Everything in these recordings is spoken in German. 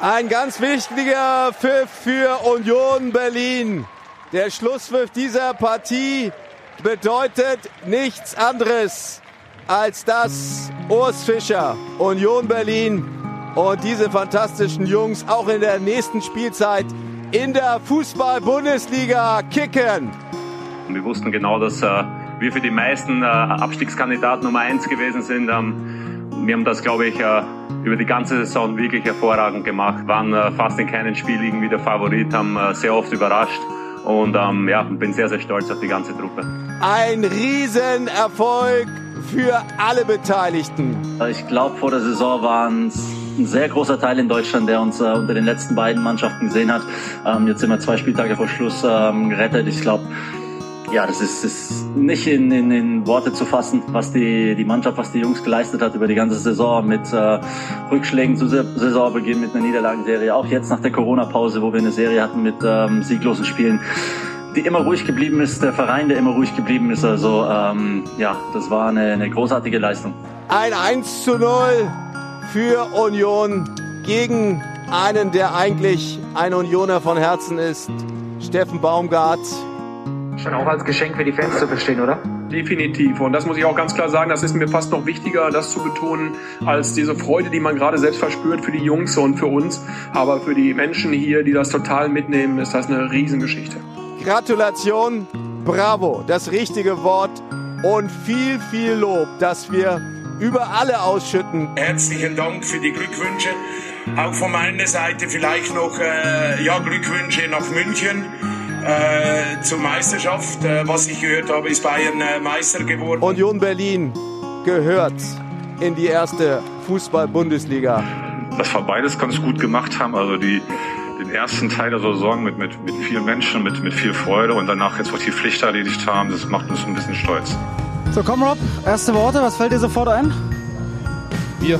Ein ganz wichtiger Pfiff für Union Berlin. Der Schlusspfiff dieser Partie bedeutet nichts anderes als dass Urs Fischer, Union Berlin und diese fantastischen Jungs auch in der nächsten Spielzeit in der Fußball-Bundesliga kicken. Wir wussten genau, dass äh, wir für die meisten äh, Abstiegskandidaten Nummer eins gewesen sind. Ähm, wir haben das, glaube ich, äh, über die ganze Saison wirklich hervorragend gemacht. Waren äh, fast in keinem Spiel irgendwie der Favorit, haben äh, sehr oft überrascht und ähm, ja, bin sehr, sehr stolz auf die ganze Truppe. Ein Riesenerfolg für alle Beteiligten. Ich glaube, vor der Saison waren es ein sehr großer Teil in Deutschland, der uns äh, unter den letzten beiden Mannschaften gesehen hat. Ähm, jetzt sind wir zwei Spieltage vor Schluss ähm, gerettet. Ich glaube, ja, das ist, ist nicht in, in, in Worte zu fassen, was die, die Mannschaft, was die Jungs geleistet hat über die ganze Saison mit äh, Rückschlägen zu Saisonbeginn, mit einer Niederlagenserie, auch jetzt nach der Corona-Pause, wo wir eine Serie hatten mit ähm, sieglosen Spielen die immer ruhig geblieben ist, der Verein, der immer ruhig geblieben ist. Also ähm, ja, das war eine, eine großartige Leistung. Ein 1 zu 0 für Union gegen einen, der eigentlich ein Unioner von Herzen ist, Steffen Baumgart. Schon auch als Geschenk für die Fans zu verstehen, oder? Definitiv. Und das muss ich auch ganz klar sagen, das ist mir fast noch wichtiger, das zu betonen, als diese Freude, die man gerade selbst verspürt für die Jungs und für uns. Aber für die Menschen hier, die das total mitnehmen, ist das eine Riesengeschichte. Gratulation, bravo, das richtige Wort und viel, viel Lob, dass wir über alle ausschütten. Herzlichen Dank für die Glückwünsche. Auch von meiner Seite vielleicht noch äh, ja, Glückwünsche nach München äh, zur Meisterschaft. Äh, was ich gehört habe, ist Bayern äh, Meister geworden. Union Berlin gehört in die erste Fußball-Bundesliga. Dass wir beides ganz gut gemacht haben. Also die, den ersten Teil der Saison mit, mit, mit vielen Menschen, mit, mit viel Freude und danach jetzt auch die Pflicht erledigt haben, das macht uns ein bisschen stolz. So, komm Rob, erste Worte, was fällt dir sofort ein? Bier.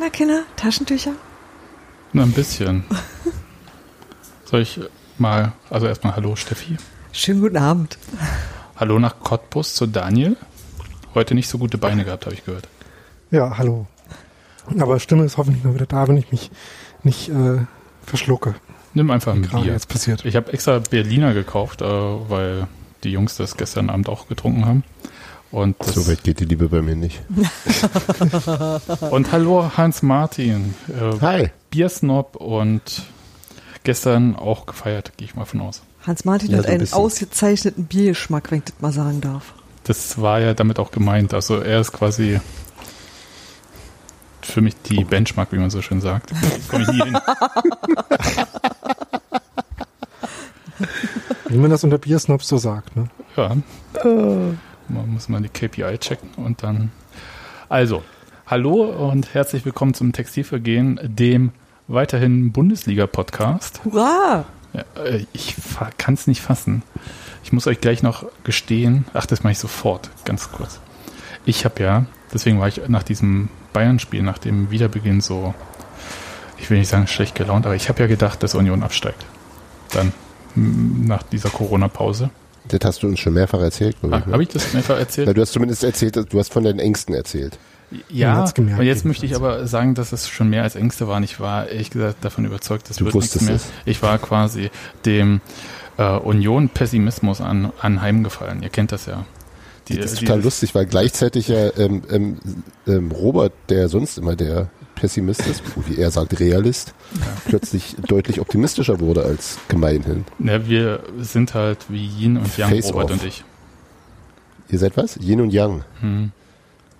Na, Kinder, Taschentücher? Na, ein bisschen. Soll ich mal, also erstmal Hallo Steffi. Schönen guten Abend. Hallo nach Cottbus zu Daniel. Heute nicht so gute Beine gehabt, habe ich gehört. Ja, hallo. Aber Stimme ist hoffentlich mal wieder da, wenn ich mich nicht äh, verschlucke. Nimm einfach ein Bier. jetzt passiert. Ich habe extra Berliner gekauft, äh, weil die Jungs das gestern Abend auch getrunken haben. Und das, So weit geht die Liebe bei mir nicht. Und hallo Hans Martin. Äh, Hi. Biersnob und gestern auch gefeiert, gehe ich mal von aus. Hans-Martin Ja, hat so ein einen bisschen. ausgezeichneten Biergeschmack, wenn ich das mal sagen darf. Das war ja damit auch gemeint. Also er ist quasi für mich die Benchmark, wie man so schön sagt. Komm ich nie hin. Wie man das unter Biersnobs so sagt, ne? Ja. Man muss mal die KPI checken und dann. Also, hallo und herzlich willkommen zum Textilvergehen, dem weiterhin Bundesliga-Podcast. Hurra! Ja, äh, ich kann es nicht fassen. Ich muss euch gleich noch gestehen. Ach, das mache ich sofort, ganz kurz. Ich habe ja, deswegen war ich nach diesem Bayern-Spiel, nach dem Wiederbeginn so, ich will nicht sagen schlecht gelaunt, aber ich habe ja gedacht, dass Union absteigt. Dann nach dieser Corona-Pause. Das hast du uns schon mehrfach erzählt, glaube ich. ne? Habe ich das mehrfach Na, erzählt? du hast zumindest erzählt, du hast von deinen Ängsten erzählt. Ja, gemerkt und jetzt möchte ich aber sagen, dass es schon mehr als Ängste waren. Ich war ehrlich gesagt davon überzeugt, das Du wird nichts wusstest mehr. es. Ich war quasi dem äh, Union-Pessimismus an, anheimgefallen. Ihr kennt das ja. Die, das ist die- total lustig, weil gleichzeitig ja ähm, ähm, ähm, Robert, der sonst immer der Pessimist ist, wie er sagt, Realist, plötzlich deutlich optimistischer wurde als gemeinhin. Ja, wir sind halt wie Yin und Yang, Face Robert off. und ich. Ihr seid was? Yin und Yang. Hm.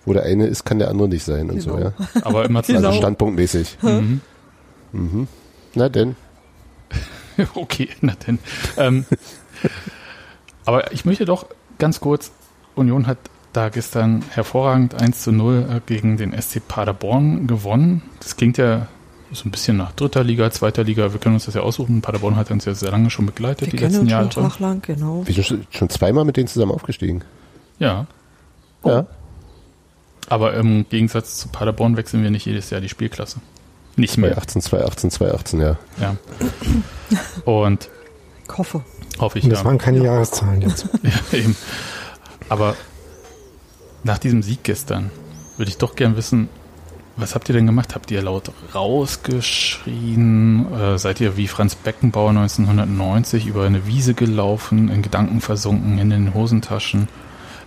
Wo der eine ist, kann der andere nicht sein und so, Genau. ja. Aber immer zusammen. Also standpunktmäßig. Mhm. Mhm. Na denn. okay, na denn. Ähm, aber ich möchte doch ganz kurz, Union hat da gestern hervorragend 1 zu 0 äh, gegen den SC Paderborn gewonnen. Das klingt ja so ein bisschen nach dritter Liga, zweiter Liga. Wir können uns das ja aussuchen. Paderborn hat uns ja sehr lange schon begleitet, Wir die kennen letzten uns Jahre. schon einen Tag lang, genau. Wir sind schon, zweimal mit denen zusammen aufgestiegen. Ja, Ja. Aber im Gegensatz zu Paderborn wechseln wir nicht jedes Jahr die Spielklasse. Nicht mehr. 2018, 2018, 2018, ja. Ja. Und Ich hoffe. hoffe ich Und das ja. waren keine Jahreszahlen jetzt. ja eben. Aber nach diesem Sieg gestern würde ich doch gern wissen, was habt ihr denn gemacht? Habt ihr laut rausgeschrien? Äh, seid ihr wie Franz Beckenbauer 1990 über eine Wiese gelaufen, in Gedanken versunken, in den Hosentaschen?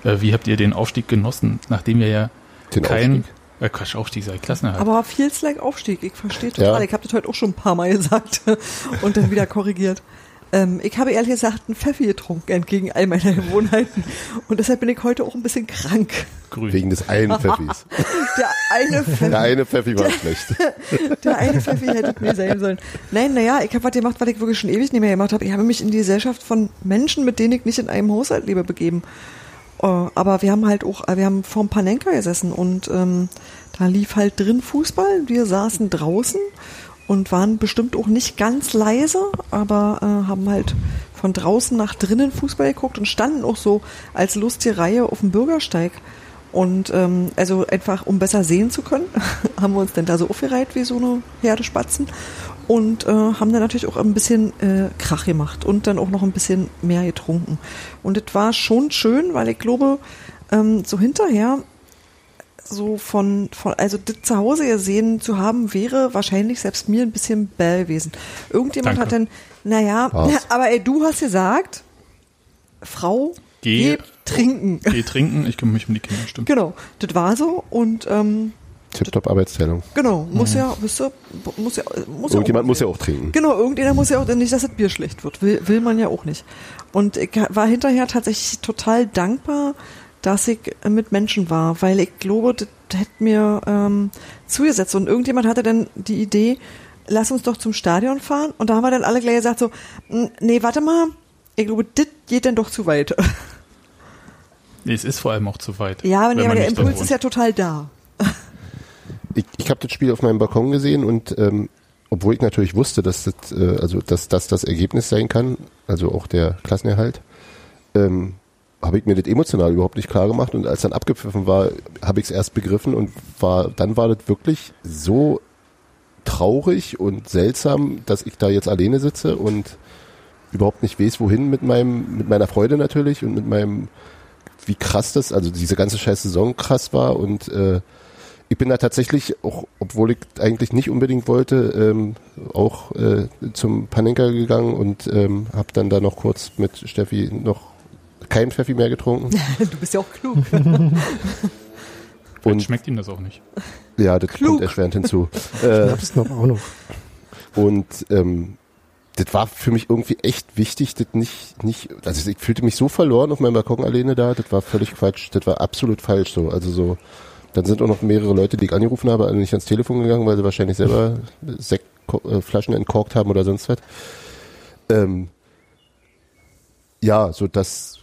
Äh, wie habt ihr den Aufstieg genossen, nachdem ihr ja Den kein Aufstieg? Äh, Quatsch, Aufstieg sei Klassenerhalt. Aber feels like Aufstieg. Ich verstehe total. Ja. Ich habe das heute auch schon ein paar Mal gesagt und dann wieder korrigiert. Ähm, ich habe ehrlich gesagt einen Pfeffi getrunken, entgegen all meiner Gewohnheiten. Und deshalb bin ich heute auch ein bisschen krank. Grün. Wegen des einen Pfeffis. Der eine Pfeffi. Der eine Pfeffi war schlecht. Der eine Pfeffi hätte mir sein sollen. Nein, naja, ich habe was gemacht, was ich wirklich schon ewig nicht mehr gemacht habe. Ich habe mich in die Gesellschaft von Menschen, mit denen ich nicht in einem Haushalt lebe, begeben. Äh, aber wir haben halt auch, äh, wir haben vorm Panenka gesessen und ähm, da lief halt drin Fußball. Wir saßen draußen und waren bestimmt auch nicht ganz leise, aber äh, haben halt von draußen nach drinnen Fußball geguckt und standen auch so als lustige Reihe auf dem Bürgersteig. Und ähm, also einfach, um besser sehen zu können, haben wir uns dann da so aufgereiht wie so eine Herde Spatzen und äh, haben dann natürlich auch ein bisschen äh, Krach gemacht und dann auch noch ein bisschen mehr getrunken. Und es war schon schön, weil ich glaube, ähm, so hinterher so von, von also das zu Hause gesehen zu haben, wäre wahrscheinlich selbst mir ein bisschen bäh gewesen. Irgendjemand Danke. hat dann, naja, Was? aber ey, du hast gesagt, Frau, Geh- geh trinken. Geh trinken, ich kümmere mich um die Kinder, stimmt. Genau, das war so und ähm, Tipptopp Arbeitsteilung. genau, muss ja, wisst ihr, muss ja, muss ja Irgendjemand auch muss ja auch trinken. Genau, irgendjemand muss ja auch nicht, dass das Bier schlecht wird. Will, will man ja auch nicht. Und ich war hinterher tatsächlich total dankbar, dass ich mit Menschen war, weil ich glaube, das hätte mir ähm, zugesetzt. Und irgendjemand hatte dann die Idee, lass uns doch zum Stadion fahren. Und da haben wir dann alle gleich gesagt so, "Mm, nee, warte mal, ich glaube, das geht dann doch zu weit. Nee, es ist vor allem auch zu weit. ja, aber, nee, aber der Impuls ist ja total da. Ich, ich habe das Spiel auf meinem Balkon gesehen und ähm, obwohl ich natürlich wusste, dass das, äh, also dass das das Ergebnis sein kann, also auch der Klassenerhalt, ähm, habe ich mir das emotional überhaupt nicht klar gemacht. Und als dann abgepfiffen war, habe ich es erst begriffen und war dann war das wirklich so traurig und seltsam, dass ich da jetzt alleine sitze und überhaupt nicht weiß, wohin mit meinem mit meiner Freude natürlich und mit meinem wie krass das, also diese ganze scheiß Saison krass war. Und äh, ich bin da tatsächlich, auch obwohl ich eigentlich nicht unbedingt wollte, ähm, auch äh, zum Panenka gegangen und ähm, habe dann da noch kurz mit Steffi noch kein Pfeffi mehr getrunken. du bist ja auch klug. Und schmeckt ihm das auch nicht. ja, das Klug. kommt erschwerend hinzu. Äh, Schnaps noch auch noch. Und ähm, das war für mich irgendwie echt wichtig, das nicht, nicht, also ich fühlte mich so verloren auf meinem Balkon alleine da, das war völlig Quatsch, das war absolut falsch so. Also so, dann sind auch noch mehrere Leute, die ich angerufen habe, alle nicht ans Telefon gegangen, weil sie wahrscheinlich selber Sektflaschen entkorkt haben oder sonst was. Ähm, ja, so das,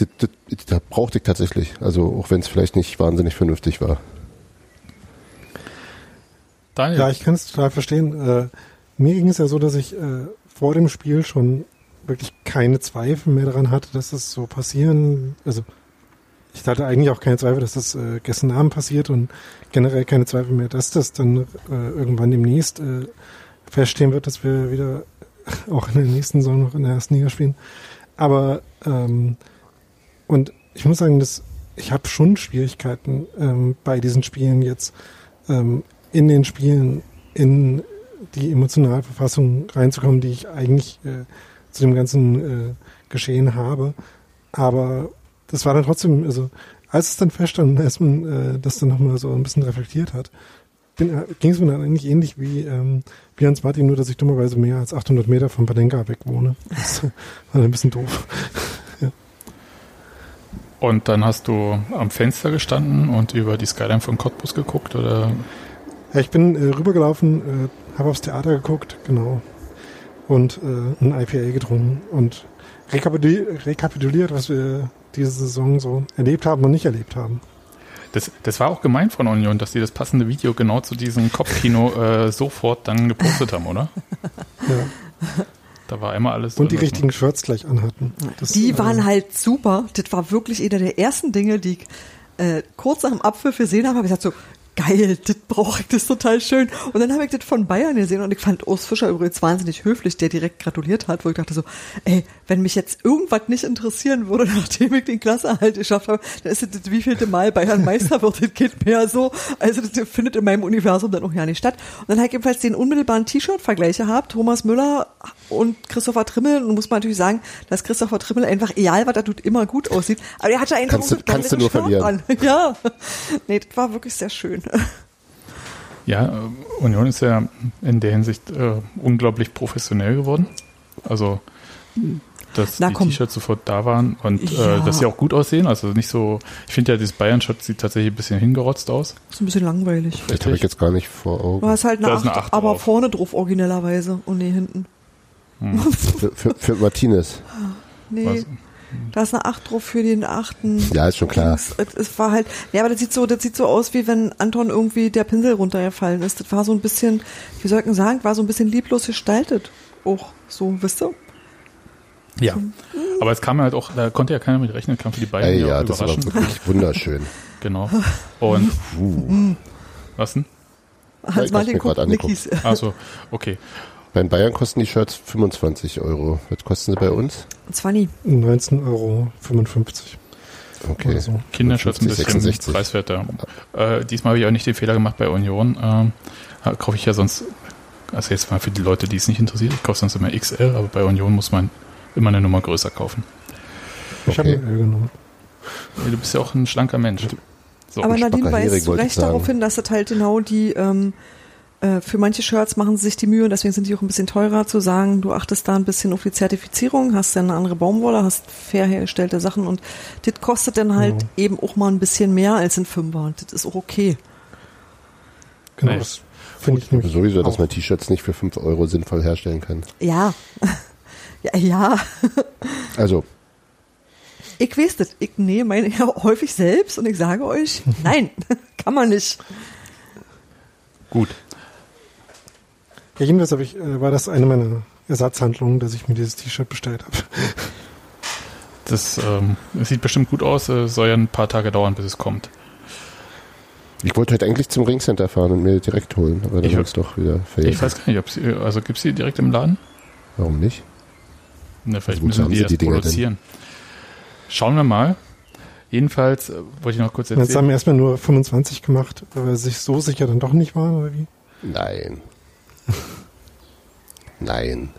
das, das, das brauchte ich tatsächlich. Also auch wenn es vielleicht nicht wahnsinnig vernünftig war. Daniel, Ja, ich kann es total verstehen. Äh, mir ging es ja so, dass ich äh, vor dem Spiel schon wirklich keine Zweifel mehr daran hatte, dass das so passieren. Also ich hatte eigentlich auch keine Zweifel, dass das äh, gestern Abend passiert und generell keine Zweifel mehr, dass das dann äh, irgendwann demnächst äh, feststehen wird, dass wir wieder auch in der nächsten Saison noch in der ersten Liga spielen. Aber ähm, und ich muss sagen, dass ich habe schon Schwierigkeiten ähm, bei diesen Spielen jetzt ähm, in den Spielen in die emotionale Verfassung reinzukommen, die ich eigentlich äh, zu dem ganzen äh, Geschehen habe. Aber das war dann trotzdem, also als es dann feststand, als man äh, das dann nochmal so ein bisschen reflektiert hat, ging es mir dann eigentlich ähnlich wie, ähm, wie Hans Martin, nur dass ich dummerweise mehr als 800 Meter von Padenka weg wohne. Das war ein bisschen doof. Und dann hast du am Fenster gestanden und über die Skyline von Cottbus geguckt oder Ja, ich bin äh, rübergelaufen, äh, habe aufs Theater geguckt, genau. Und äh, ein IPA getrunken und rekapituliert, rekapituliert, was wir diese Saison so erlebt haben und nicht erlebt haben. Das, das war auch gemein von Union, dass die das passende Video genau zu diesem Kopfkino äh, sofort dann gepostet haben, oder? Ja. Da war einmal alles Und die richtigen Shirts gleich anhatten. Das, Die äh, waren halt super. Das war wirklich einer der ersten Dinge, die ich äh, kurz nach dem Apfel gesehen habe, habe ich gesagt so, geil, das brauche ich, das ist total schön. Und dann habe ich das von Bayern gesehen und ich fand Urs Fischer übrigens wahnsinnig höflich, der direkt gratuliert hat, wo ich dachte so, ey, wenn mich jetzt irgendwas nicht interessieren würde, nachdem ich den Klassenerhalt geschafft habe, dann ist das, wievielte Mal Bayern Meister wird, das geht mehr so. Also das findet in meinem Universum dann auch ja nicht statt. Und dann habe ich jedenfalls den unmittelbaren T-Shirt-Vergleich gehabt, Thomas Müller und Christopher Trimmel. Und muss man natürlich sagen, dass Christopher Trimmel einfach, egal was er tut, immer gut aussieht. Aber er hatte einfach Kannst du- kannst du nur Shirt verlieren. an. Ja. Nee, das war wirklich sehr schön. Ja, äh, Union ist ja in der Hinsicht äh, unglaublich professionell geworden. Also, dass Na die. T-Shirts sofort da waren und Ja. äh, dass sie auch gut aussehen. Also nicht so, ich finde ja, dieses Bayern-Shirt sieht tatsächlich ein bisschen hingerotzt aus. Ist ein bisschen langweilig. Das habe ich jetzt gar nicht vor Augen. Du hast halt eine Da 8, ist eine Acht aber drauf. vorne drauf originellerweise und nee, hinten. Für, für, für Martinez. Nee, Was? da ist eine 8 drauf für den achten. Ja, ist schon klar. Es, es war halt, ja, aber das sieht so, das sieht so aus, wie wenn Anton irgendwie der Pinsel runtergefallen ist. Das war so ein bisschen, wie soll ich denn sagen, war so ein bisschen lieblos gestaltet. Auch so, wisst ihr? Ja. Aber es kam halt auch, da konnte ja keiner mit rechnen, kam für die Bayern Ey, ja, das war überraschend. wirklich wunderschön. Genau. Und Uh. was denn? ich Hans Martin mir guckt. Nickis. Also, okay. Bei den Bayern kosten die Shirts 25 Euro. Was kosten sie bei uns? 20. 19,55 Euro. Okay. So. Kinderschutz ein 50, bisschen 66. preiswerter. Äh, diesmal habe ich auch nicht den Fehler gemacht bei Union. Äh, kaufe ich ja sonst, also jetzt mal für die Leute, die es nicht interessiert, ich kaufe sonst immer XL, aber bei Union muss man immer eine Nummer größer kaufen. Ich habe Okay. eine L genommen. Du bist ja auch ein schlanker Mensch. So. Aber Nadine weist zu Recht darauf hin, dass das halt genau die, ähm, äh, für manche Shirts machen sie sich die Mühe und deswegen sind die auch ein bisschen teurer zu sagen, du achtest da ein bisschen auf die Zertifizierung, hast dann eine andere Baumwolle, hast fair hergestellte Sachen und das kostet dann halt Ja. eben auch mal ein bisschen mehr als ein Fünfer und das ist auch okay. Genau, das finde ich nämlich Sowieso, dass auch. man T-Shirts nicht für 5 Euro sinnvoll herstellen kann. Ja. ja, ja. Also, Ich weiß das. Ich nehme meine ja häufig selbst und ich sage euch, nein, kann man nicht. Gut. Ja, jedenfalls habe ich, äh, war das eine meiner Ersatzhandlungen, dass ich mir dieses T-Shirt bestellt habe. Das, ähm, sieht bestimmt gut aus, äh, soll ja ein paar Tage dauern, bis es kommt. ich wollte heute eigentlich zum Ringcenter fahren und mir direkt holen, aber dann Ich- haben es doch wieder Ich vergessen. weiß gar nicht, ob sie, also gibt es die direkt im Laden? Warum nicht? Ne, vielleicht wozu müssen die sie erst die Dinger denn? produzieren. Schauen wir mal. Jedenfalls äh, wollte ich noch kurz Jetzt haben erzählen. wir erstmal nur 25 gemacht, weil wir sich so sicher dann doch nicht waren, oder wie? Nein. Nein.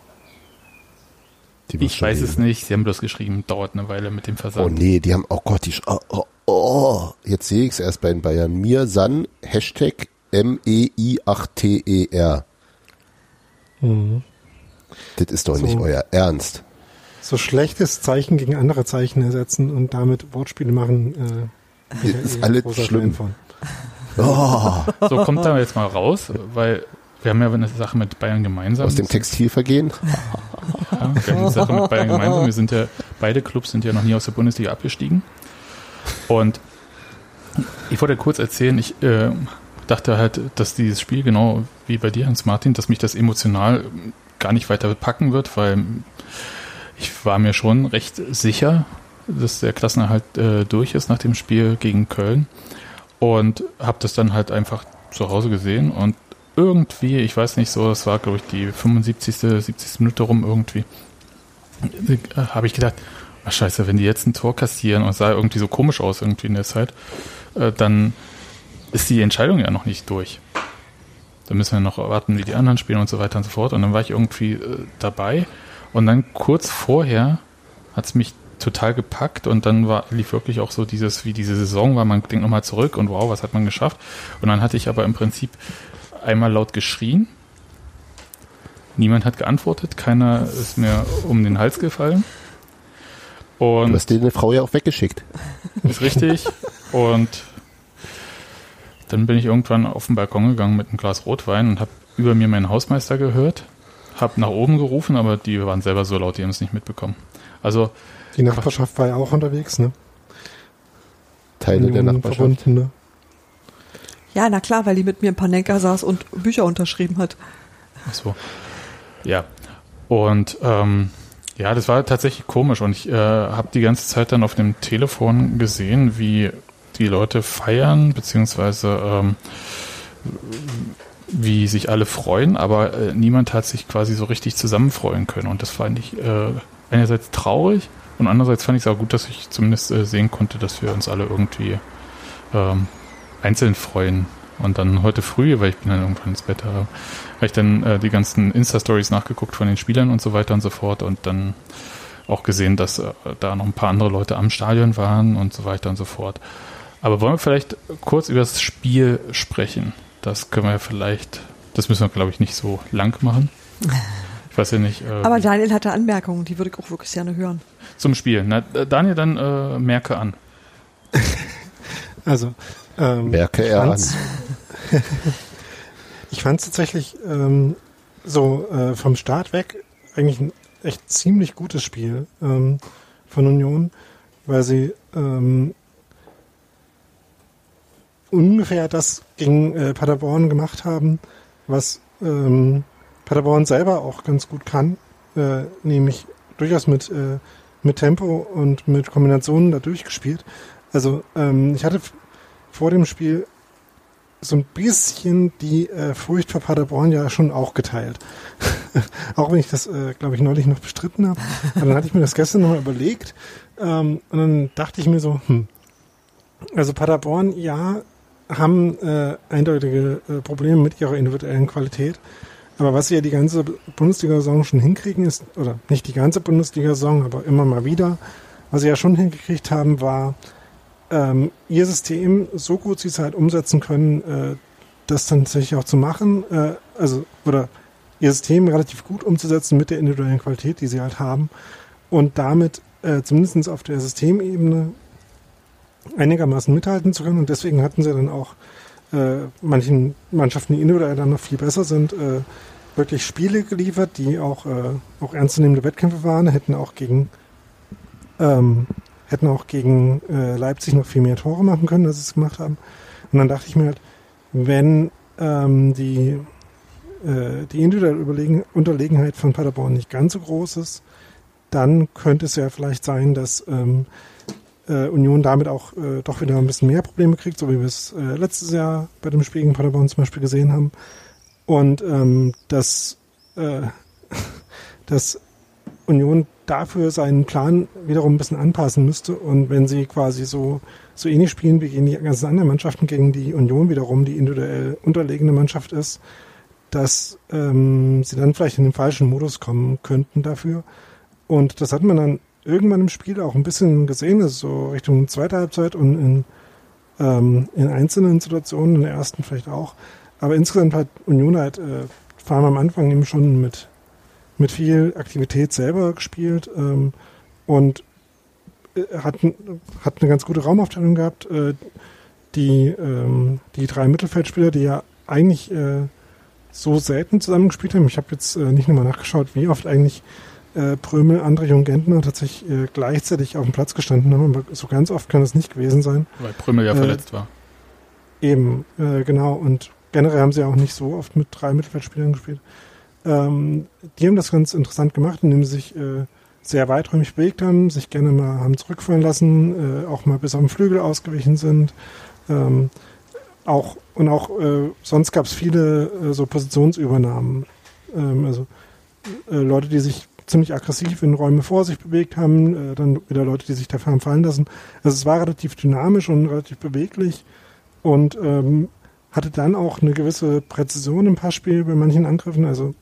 Die Ich weiß es nicht. Sie haben bloß geschrieben, dauert eine Weile mit dem Oh Versand. nee, die haben, oh Gott, die, oh, oh, oh. jetzt sehe ich es erst bei den Bayern. Mir San, Hashtag E M-E-I-8-T-E-R. Mhm. Das ist doch So. nicht euer Ernst. So schlechtes Zeichen gegen andere Zeichen ersetzen und damit Wortspiele machen. Äh, ist alles schlimm. Fan Oh, So, kommt da jetzt mal raus, weil wir haben ja eine Sache mit Bayern gemeinsam. aus dem Textilvergehen? Ja, wir haben eine Sache mit Bayern gemeinsam. Wir sind ja, beide Clubs sind ja noch nie aus der Bundesliga abgestiegen. Und ich wollte kurz erzählen, ich äh, dachte halt, dass dieses Spiel, genau wie bei dir, Hans Martin, dass mich das emotional gar nicht weiter packen wird, weil ich war mir schon recht sicher, dass der Klassenerhalt äh, durch ist nach dem Spiel gegen Köln und habe das dann halt einfach zu Hause gesehen und irgendwie, ich weiß nicht so, das war glaube ich die 75., 70. Minute rum irgendwie, äh, habe ich gedacht, ach scheiße, wenn die jetzt ein Tor kassieren und sah irgendwie so komisch aus irgendwie in der Zeit, äh, dann ist die Entscheidung ja noch nicht durch. Da müssen wir noch warten, wie die anderen spielen und so weiter und so fort. Und dann war ich irgendwie äh, dabei und dann kurz vorher hat es mich total gepackt und dann war, lief wirklich auch so dieses, wie diese Saison war, man denkt nochmal zurück und wow, was hat man geschafft? Und dann hatte ich aber im Prinzip einmal laut geschrien. Niemand hat geantwortet, keiner ist mir um den Hals gefallen. Du Und hast dir eine Frau ja auch weggeschickt. ist richtig. Und dann bin ich irgendwann auf den Balkon gegangen mit einem Glas Rotwein und habe über mir meinen Hausmeister gehört, habe nach oben gerufen, aber die waren selber so laut, die haben es nicht mitbekommen. Also Die Nachbarschaft war ja auch unterwegs, ne? Teile der Nachbarschaft. Verbundene. Ja, na klar, weil die mit mir im Panenka saß und Bücher unterschrieben hat. Ach so. Ja. Und ähm, ja, das war tatsächlich komisch. Und ich äh, habe die ganze Zeit dann auf dem Telefon gesehen, wie die Leute feiern, beziehungsweise ähm, wie sich alle freuen, aber äh, niemand hat sich quasi so richtig zusammenfreuen können. Und das fand ich äh, einerseits traurig und andererseits fand ich es auch gut, dass ich zumindest äh, sehen konnte, dass wir uns alle irgendwie ähm, einzeln freuen. Und dann heute früh, weil ich bin dann irgendwann ins Bett, habe ich dann äh, die ganzen Insta-Stories nachgeguckt von den Spielern und so weiter und so fort und dann auch gesehen, dass äh, da noch ein paar andere Leute am Stadion waren und so weiter und so fort. Aber wollen wir vielleicht kurz über das Spiel sprechen? Das können wir vielleicht, das müssen wir, glaube ich, nicht so lang machen. Ich weiß ja nicht. Äh, Aber Daniel hatte Anmerkungen, die würde ich auch wirklich gerne hören. Zum Spiel. Na, Daniel, dann äh, merke an. Also, ähm, merke er an. ich fand es tatsächlich ähm, so äh, vom Start weg eigentlich ein echt ziemlich gutes Spiel ähm, von Union, weil sie ähm, ungefähr das gegen äh, Paderborn gemacht haben, was ähm, Paderborn selber auch ganz gut kann, äh, nämlich durchaus mit, äh, mit Tempo und mit Kombinationen da durchgespielt. Also ähm, ich hatte vor dem Spiel so ein bisschen die äh, Furcht vor Paderborn ja schon auch geteilt. auch wenn ich das, äh, glaube ich, neulich noch bestritten habe. Aber dann hatte ich mir das gestern nochmal überlegt. Ähm, und dann dachte ich mir so, hm, also Paderborn, ja, haben äh, eindeutige äh, Probleme mit ihrer individuellen Qualität. Aber was sie ja die ganze Bundesliga-Saison schon hinkriegen ist, oder nicht die ganze Bundesliga-Saison, aber immer mal wieder, was sie ja schon hingekriegt haben, war, ähm, ihr System so gut sie es halt umsetzen können, äh, das dann tatsächlich auch zu machen, äh, also, oder ihr System relativ gut umzusetzen mit der individuellen Qualität, die sie halt haben und damit äh, zumindest auf der Systemebene einigermaßen mithalten zu können. Und deswegen hatten sie dann auch äh, manchen Mannschaften, die individuell dann noch viel besser sind, äh, wirklich Spiele geliefert, die auch, äh, auch ernstzunehmende Wettkämpfe waren, hätten auch gegen ähm, hätten auch gegen äh, Leipzig noch viel mehr Tore machen können, als sie es gemacht haben. Und dann dachte ich mir halt, wenn ähm, die, äh, die individuelle Unterlegenheit von Paderborn nicht ganz so groß ist, dann könnte es ja vielleicht sein, dass ähm, äh, Union damit auch äh, doch wieder ein bisschen mehr Probleme kriegt, so wie wir es äh, letztes Jahr bei dem Spiel gegen Paderborn zum Beispiel gesehen haben. Und ähm, dass, äh, dass Union dafür seinen Plan wiederum ein bisschen anpassen müsste. Und wenn sie quasi so, so ähnlich spielen wie gegen die ganzen anderen Mannschaften, gegen die Union wiederum die individuell unterlegene Mannschaft ist, dass ähm, sie dann vielleicht in den falschen Modus kommen könnten dafür. Und das hat man dann irgendwann im Spiel auch ein bisschen gesehen, also so Richtung zweite Halbzeit und in, ähm, in einzelnen Situationen, in der ersten vielleicht auch. Aber insgesamt hat Union halt äh, vor allem am Anfang eben schon mit, mit viel Aktivität selber gespielt ähm, und äh, hat, hat eine ganz gute Raumaufteilung gehabt. Äh, die, ähm, die drei Mittelfeldspieler, die ja eigentlich äh, so selten zusammengespielt haben. Ich habe jetzt äh, nicht nochmal nachgeschaut, wie oft eigentlich äh, Prömel, Andrich und Gentner tatsächlich äh, gleichzeitig auf dem Platz gestanden haben, aber so ganz oft kann das nicht gewesen sein. Weil Prömel ja äh, verletzt war. Eben, äh, genau. Und generell haben sie auch nicht so oft mit drei Mittelfeldspielern gespielt. Ähm, die haben das ganz interessant gemacht, indem sie sich äh, sehr weiträumig bewegt haben, sich gerne mal haben zurückfallen lassen, äh, auch mal bis auf den Flügel ausgewichen sind. Ähm, auch und auch äh, sonst gab es viele äh, so Positionsübernahmen. Ähm, also äh, Leute, die sich ziemlich aggressiv in Räume vor sich bewegt haben, äh, dann wieder Leute, die sich dafür haben fallen lassen. Also es war relativ dynamisch und relativ beweglich und ähm, hatte dann auch eine gewisse Präzision im Passspiel bei manchen Angriffen. Also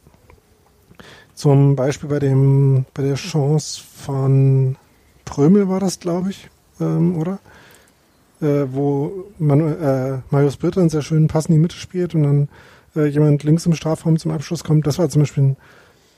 zum Beispiel bei dem bei der Chance von Prömel war das, glaube ich, ähm, oder? Äh, wo Manu äh, Marius einen sehr schönen Pass in die Mitte spielt und dann äh, jemand links im Strafraum zum Abschluss kommt. Das war zum Beispiel ein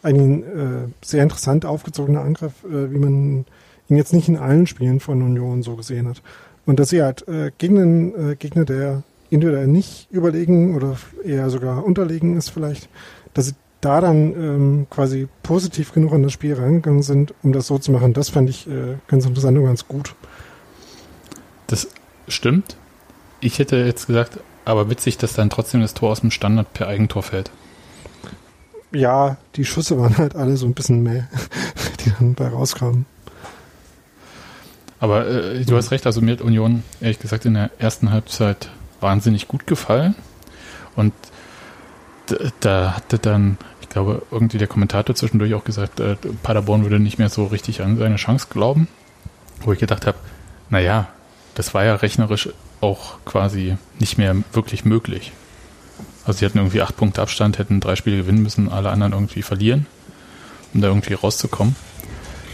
ein äh, sehr interessant aufgezogener Angriff, äh, wie man ihn jetzt nicht in allen Spielen von Union so gesehen hat. Und dass sie halt äh, gegen einen äh, Gegner, der individuell nicht überlegen oder eher sogar unterlegen ist vielleicht, dass sie da dann ähm, quasi positiv genug an das Spiel reingegangen sind, um das so zu machen, das fand ich äh, ganz interessant und ganz gut. Das stimmt. Ich hätte jetzt gesagt, aber witzig, dass dann trotzdem das Tor aus dem Standard per Eigentor fällt ja, die Schüsse waren halt alle so ein bisschen mehr, die dann bei rauskamen. Aber äh, du hast recht, also mir hat Union ehrlich gesagt in der ersten Halbzeit wahnsinnig gut gefallen. Und da hatte dann, glaube, irgendwie der Kommentator zwischendurch auch gesagt, äh, Paderborn würde nicht mehr so richtig an seine Chance glauben. Wo ich gedacht habe, naja, das war ja rechnerisch auch quasi nicht mehr wirklich möglich. Also sie hatten irgendwie acht Punkte Abstand, hätten drei Spiele gewinnen müssen, alle anderen irgendwie verlieren, um da irgendwie rauszukommen.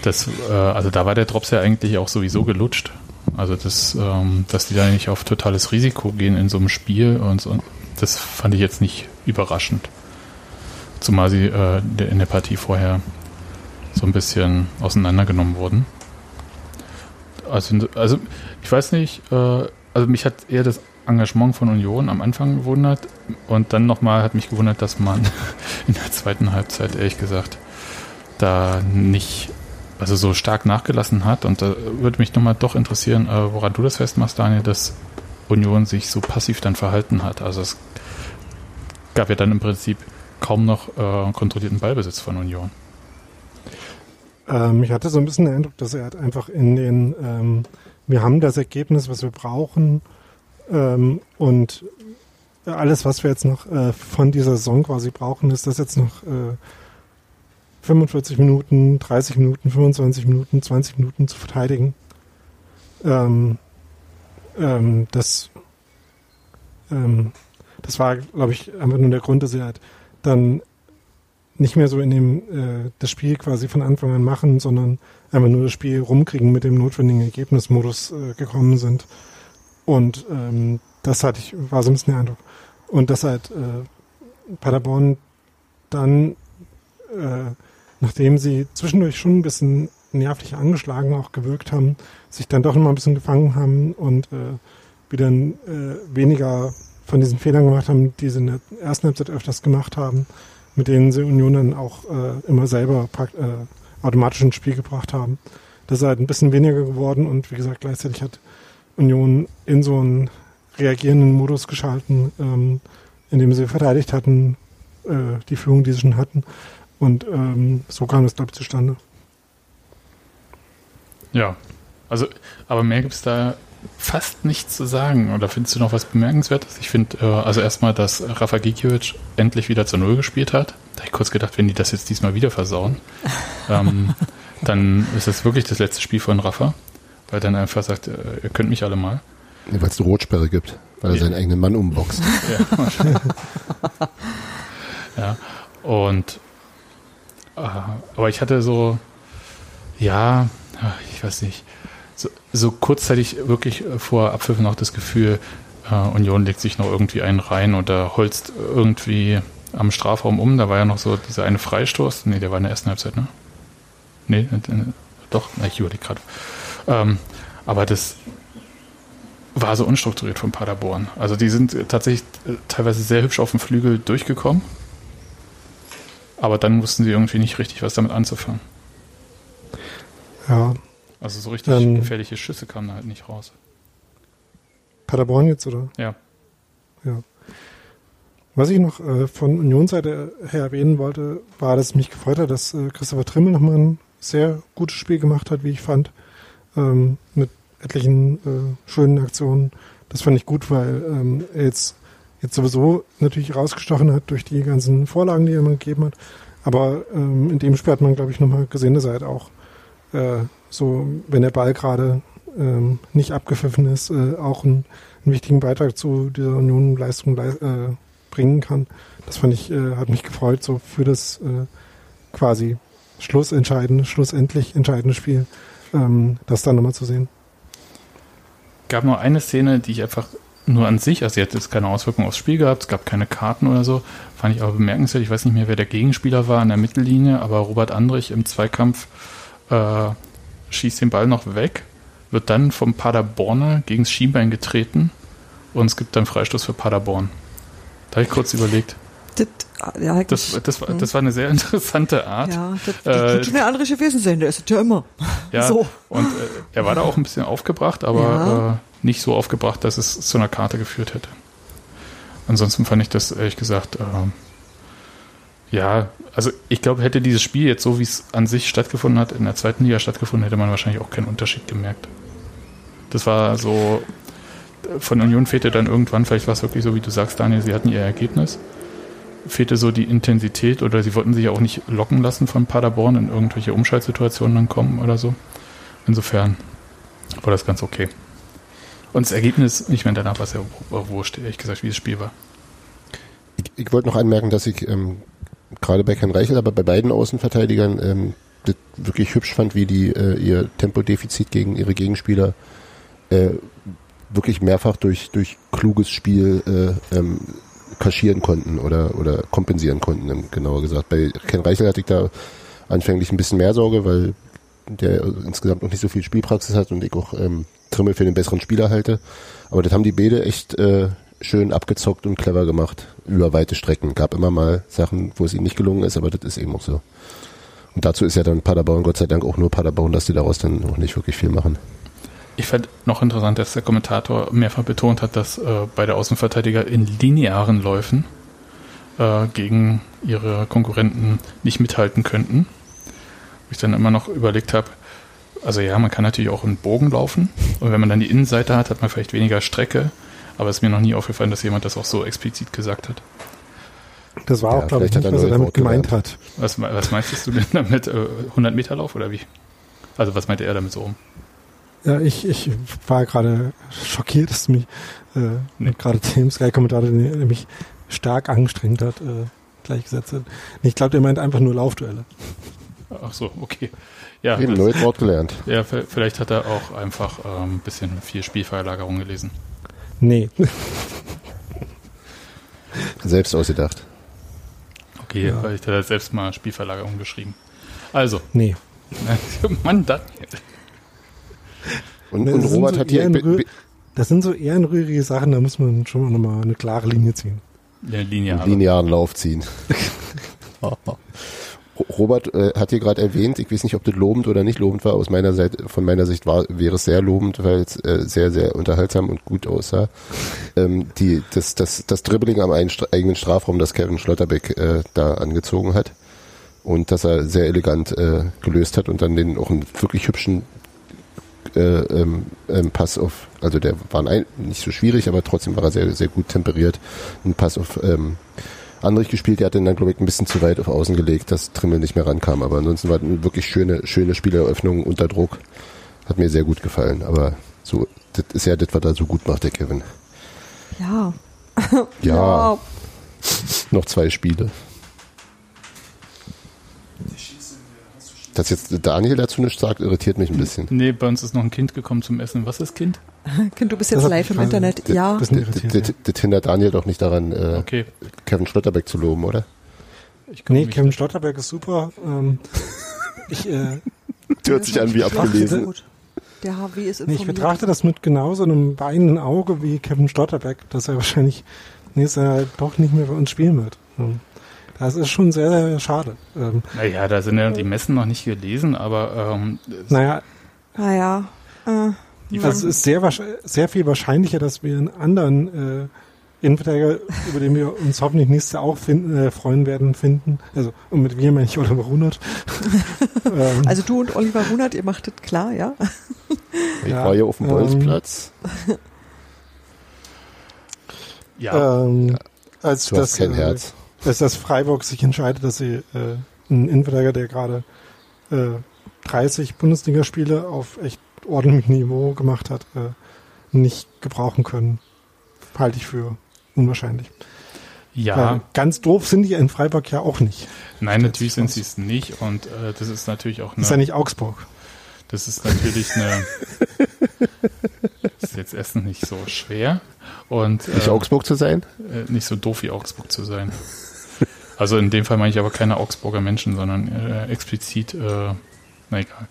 Das, äh, also da war der Drops ja eigentlich auch sowieso gelutscht. Also das, ähm, dass die da nicht auf totales Risiko gehen in so einem Spiel und so, das fand ich jetzt nicht überraschend. Zumal sie äh, in der Partie vorher so ein bisschen auseinandergenommen wurden. Also, also ich weiß nicht, äh, also mich hat eher das Engagement von Union am Anfang gewundert und dann nochmal hat mich gewundert, dass man in der zweiten Halbzeit ehrlich gesagt da nicht also so stark nachgelassen hat und da würde mich nochmal doch interessieren, äh, woran du das festmachst, Daniel, dass Union sich so passiv dann verhalten hat. Also es gab ja dann im Prinzip kaum noch äh, kontrollierten Ballbesitz von Union. Ähm, ich hatte so ein bisschen den Eindruck, dass er halt einfach in den, ähm, wir haben das Ergebnis, was wir brauchen ähm, und alles, was wir jetzt noch äh, von dieser Saison quasi brauchen, ist das jetzt noch äh, 45 Minuten, 30 Minuten, 25 Minuten, 20 Minuten zu verteidigen. Ähm, ähm, das, ähm, das war, glaube ich, einfach nur der Grund, dass sie halt dann nicht mehr so in dem äh, das Spiel quasi von Anfang an machen, sondern einfach nur das Spiel rumkriegen mit dem notwendigen Ergebnismodus äh, gekommen sind. Und ähm, das hatte ich, war so ein bisschen der Eindruck. Und dass halt äh, Paderborn dann, äh, nachdem sie zwischendurch schon ein bisschen nervlich angeschlagen auch gewirkt haben, sich dann doch noch mal ein bisschen gefangen haben und äh, wieder äh, weniger von diesen Fehlern gemacht haben, die sie in der ersten Halbzeit öfters gemacht haben, mit denen sie Union dann auch äh, immer selber äh, automatisch ins Spiel gebracht haben. Das ist halt ein bisschen weniger geworden und wie gesagt, gleichzeitig hat Union in so einen reagierenden Modus geschalten, ähm, in dem sie verteidigt hatten, äh, die Führung, die sie schon hatten. Und ähm, so kam es, glaube ich, zustande. Ja, also, aber mehr gibt es da fast nichts zu sagen. Oder findest du noch was Bemerkenswertes? Ich finde, äh, also erstmal, dass Rafa Gikiewicz endlich wieder zur Null gespielt hat. Da habe ich kurz gedacht, wenn die das jetzt diesmal wieder versauen, ähm, dann ist das wirklich das letzte Spiel von Rafa. Weil dann einfach sagt, äh, ihr könnt mich alle mal. Ja, weil es eine Rotsperre gibt, weil er seinen eigenen Mann umboxt. Ja, ja. und äh, aber ich hatte so, ja, ich weiß nicht, so, so kurzzeitig wirklich vor Abpfiff noch das Gefühl, äh, Union legt sich noch irgendwie einen rein oder holzt irgendwie am Strafraum um. Da war ja noch so dieser eine Freistoß. Nee, der war in der ersten Halbzeit, ne? Nee, doch, ich überlege gerade. Ähm, aber das war so unstrukturiert von Paderborn. Also die sind tatsächlich äh, teilweise sehr hübsch auf dem Flügel durchgekommen. Aber dann wussten sie irgendwie nicht richtig, was damit anzufangen. Ja. Also so richtig ähm, gefährliche Schüsse kamen halt nicht raus. Paderborn jetzt, oder? Ja. Ja. Was ich noch äh, von Unionsseite her erwähnen wollte, war, dass es mich gefreut hat, dass äh, Christopher Trimmel nochmal ein sehr gutes Spiel gemacht hat, wie ich fand ähm, mit etlichen äh, schönen Aktionen. Das fand ich gut, weil ähm, er jetzt, jetzt sowieso natürlich rausgestochen hat durch die ganzen Vorlagen, die er immer gegeben hat. Aber ähm, in dem Spiel hat man, glaube ich, nochmal gesehen, dass er halt auch äh, so, wenn der Ball gerade ähm, nicht abgepfiffen ist, äh, auch einen, einen wichtigen Beitrag zu dieser Union-Leistung äh, bringen kann. Das fand ich, äh, hat mich gefreut, so für das äh, quasi schlussentscheidende, schlussendlich entscheidende Spiel ähm, das dann nochmal zu sehen. gab nur eine Szene, die ich einfach nur an sich, also jetzt keine Auswirkungen aufs Spiel gehabt, es gab keine Karten oder so, fand ich aber bemerkenswert. Ich weiß nicht mehr, wer der Gegenspieler war an der Mittellinie, aber Robert Andrich im Zweikampf äh, schießt den Ball noch weg, wird dann vom Paderborner gegen das Schienbein getreten und es gibt dann Freistoß für Paderborn. Da habe ich kurz überlegt. Das, ja, das, das, war, das war eine sehr interessante Art. Ja, das, das äh, schon eine andere gewesen sein, der ist ja immer. Ja, so. und äh, er war da auch ein bisschen aufgebracht, aber ja. äh, nicht so aufgebracht, dass es zu einer Karte geführt hätte. Ansonsten fand ich das ehrlich gesagt, äh, ja, also ich glaube, hätte dieses Spiel jetzt so, wie es an sich stattgefunden hat, in der zweiten Liga stattgefunden, hätte man wahrscheinlich auch keinen Unterschied gemerkt. Das war so, von Union fehlte dann irgendwann, vielleicht war es wirklich so, wie du sagst, Daniel, sie hatten ihr Ergebnis. Fehlte so die Intensität oder sie wollten sich auch nicht locken lassen von Paderborn in irgendwelche Umschaltsituationen dann kommen oder so. Insofern war das ganz okay. Und das Ergebnis, ich meine, danach war es ja wurscht, ehrlich gesagt, wie das Spiel war. Ich, ich wollte noch anmerken, dass ich ähm, gerade bei Ken Reichel, aber bei beiden Außenverteidigern ähm, das wirklich hübsch fand, wie die äh, ihr Tempodefizit gegen ihre Gegenspieler äh, wirklich mehrfach durch, durch kluges Spiel äh, ähm, kaschieren konnten oder, oder kompensieren konnten, genauer gesagt. Bei Ken Reichel hatte ich da anfänglich ein bisschen mehr Sorge, weil der insgesamt noch nicht so viel Spielpraxis hat und ich auch ähm, Trimmel für den besseren Spieler halte. Aber das haben die Bede echt äh, schön abgezockt und clever gemacht über weite Strecken. Gab immer mal Sachen, wo es ihnen nicht gelungen ist, aber das ist eben auch so. Und dazu ist ja dann Paderborn Gott sei Dank auch nur Paderborn, dass die daraus dann auch nicht wirklich viel machen. Ich fand noch interessant, dass der Kommentator mehrfach betont hat, dass äh, beide Außenverteidiger in linearen Läufen äh, gegen ihre Konkurrenten nicht mithalten könnten. Wo ich dann immer noch überlegt habe, also ja, man kann natürlich auch im Bogen laufen und wenn man dann die Innenseite hat, hat man vielleicht weniger Strecke, aber es ist mir noch nie aufgefallen, dass jemand das auch so explizit gesagt hat. Das war Ja, auch, glaube ich, nicht, er was er damit gemeint hat. Was, was meinst du denn damit? Äh, 100 Meter Lauf oder wie? Also was meinte er damit so rum? Ja, ich, ich war gerade schockiert, dass mich äh, gerade dem Sky-Kommentator, der der mich stark angestrengt hat, äh, gleichgesetzt hat. Ich glaube, der meint einfach nur Laufduelle. Ach so, okay. Ja, Eben, neues Wort gelernt. Ja, vielleicht hat er auch einfach ähm, ein bisschen viel Spielverlagerung gelesen. Nee. Selbst ausgedacht. Okay, Ja. hat er selbst mal Spielverlagerung geschrieben. Also. Nee. Mann, Daniel. Und, Das und sind Robert so hat hier. Das sind so ehrenrührige Sachen, da muss man schon nochmal eine klare Linie ziehen. Eine Linie. linearen Lauf ziehen. Robert äh, hat hier gerade erwähnt, ich weiß nicht, ob das lobend oder nicht lobend war, aus meiner Seite, von meiner Sicht war, wäre es sehr lobend, weil es äh, sehr, sehr unterhaltsam und gut aussah. Ähm, die, das, das, das Dribbling am eigenen Strafraum, das Kevin Schlotterbeck äh, da angezogen hat und dass er sehr elegant äh, gelöst hat und dann den auch einen wirklich hübschen äh, ähm, ähm, Pass auf, also der war ein, nicht so schwierig, aber trotzdem war er sehr, sehr gut temperiert. Ein Pass auf ähm, Andrich gespielt, der hat den dann, glaube ich, ein bisschen zu weit auf Außen gelegt, dass Trimmel nicht mehr rankam. Aber ansonsten war eine wirklich schöne, schöne Spieleröffnung unter Druck. Hat mir sehr gut gefallen. Aber so, das ist ja das, was er so gut macht, der Kevin. Ja. Ja. Noch zwei Spiele. Dass jetzt Daniel dazu nichts sagt, irritiert mich ein bisschen. Nee, bei uns ist noch ein Kind gekommen zum Essen. Was ist Kind? Kind, du bist jetzt live im Internet. Ja. Das, das, das, das hindert Daniel doch nicht daran, äh, Okay. Kevin Schlotterbeck zu loben, oder? Nee, Kevin Stotterberg ist super. Ähm, ich, äh, Hört sich an wie abgelesen. Der HW ist nee, informiert. ich betrachte das mit genauso einem weinenden Auge wie Kevin Stotterbeck, dass er wahrscheinlich nächstes Jahr doch nicht mehr bei uns spielen wird. Ähm, Das ist schon sehr, sehr schade. Ähm, Naja, da sind ja die Messen noch nicht gelesen, aber ähm, naja, Naja. Äh, also es ist sehr, sehr viel wahrscheinlicher, dass wir einen anderen äh, Innenverteidiger, über den wir uns hoffentlich nächstes Jahr auch finden, äh, freuen werden, finden. Also, und mit wir meine ich Oliver Runert. ähm, also du und Oliver Runert, ihr macht das klar, ja? Ich Ja, war hier auf dem ähm, Bolzplatz. ja. ähm, als Du hast das, kein äh, Herz. Als das Freiburg sich entscheidet, dass sie äh, einen Innenverteidiger, der gerade äh, 30 Bundesligaspiele auf echt ordentlichem Niveau gemacht hat, äh, nicht gebrauchen können, halte ich für unwahrscheinlich. Ja. Weil ganz doof sind die in Freiburg ja auch nicht. Nein, natürlich sind sie es nicht und äh, das ist natürlich auch eine. Ist ja nicht Augsburg. Das ist natürlich eine. das ist jetzt Essen nicht so schwer und Nicht äh, Augsburg zu sein? äh, nicht so doof wie Augsburg zu sein. Also in dem Fall meine ich aber keine Augsburger Menschen, sondern äh, explizit, äh, na egal.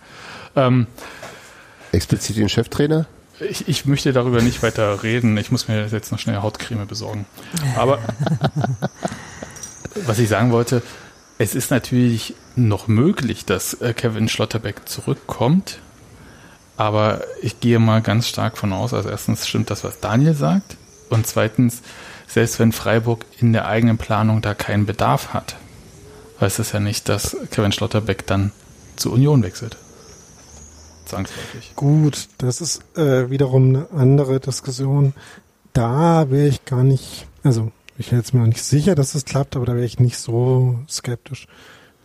Ähm, Explizit den Cheftrainer? ich, ich möchte darüber nicht weiter reden. Ich muss mir jetzt noch schnell Hautcreme besorgen. Aber was ich sagen wollte, es ist natürlich noch möglich, dass äh, Kevin Schlotterbeck zurückkommt. Aber ich gehe mal ganz stark von aus, also erstens stimmt das, was Daniel sagt. Und zweitens, selbst wenn Freiburg in der eigenen Planung da keinen Bedarf hat, heißt es ja nicht, dass Kevin Schlotterbeck dann zur Union wechselt. zwangsläufig. Gut, das ist äh, wiederum eine andere Diskussion. Da wäre ich gar nicht, also ich wäre jetzt mir auch nicht sicher, dass es klappt, aber da wäre ich nicht so skeptisch.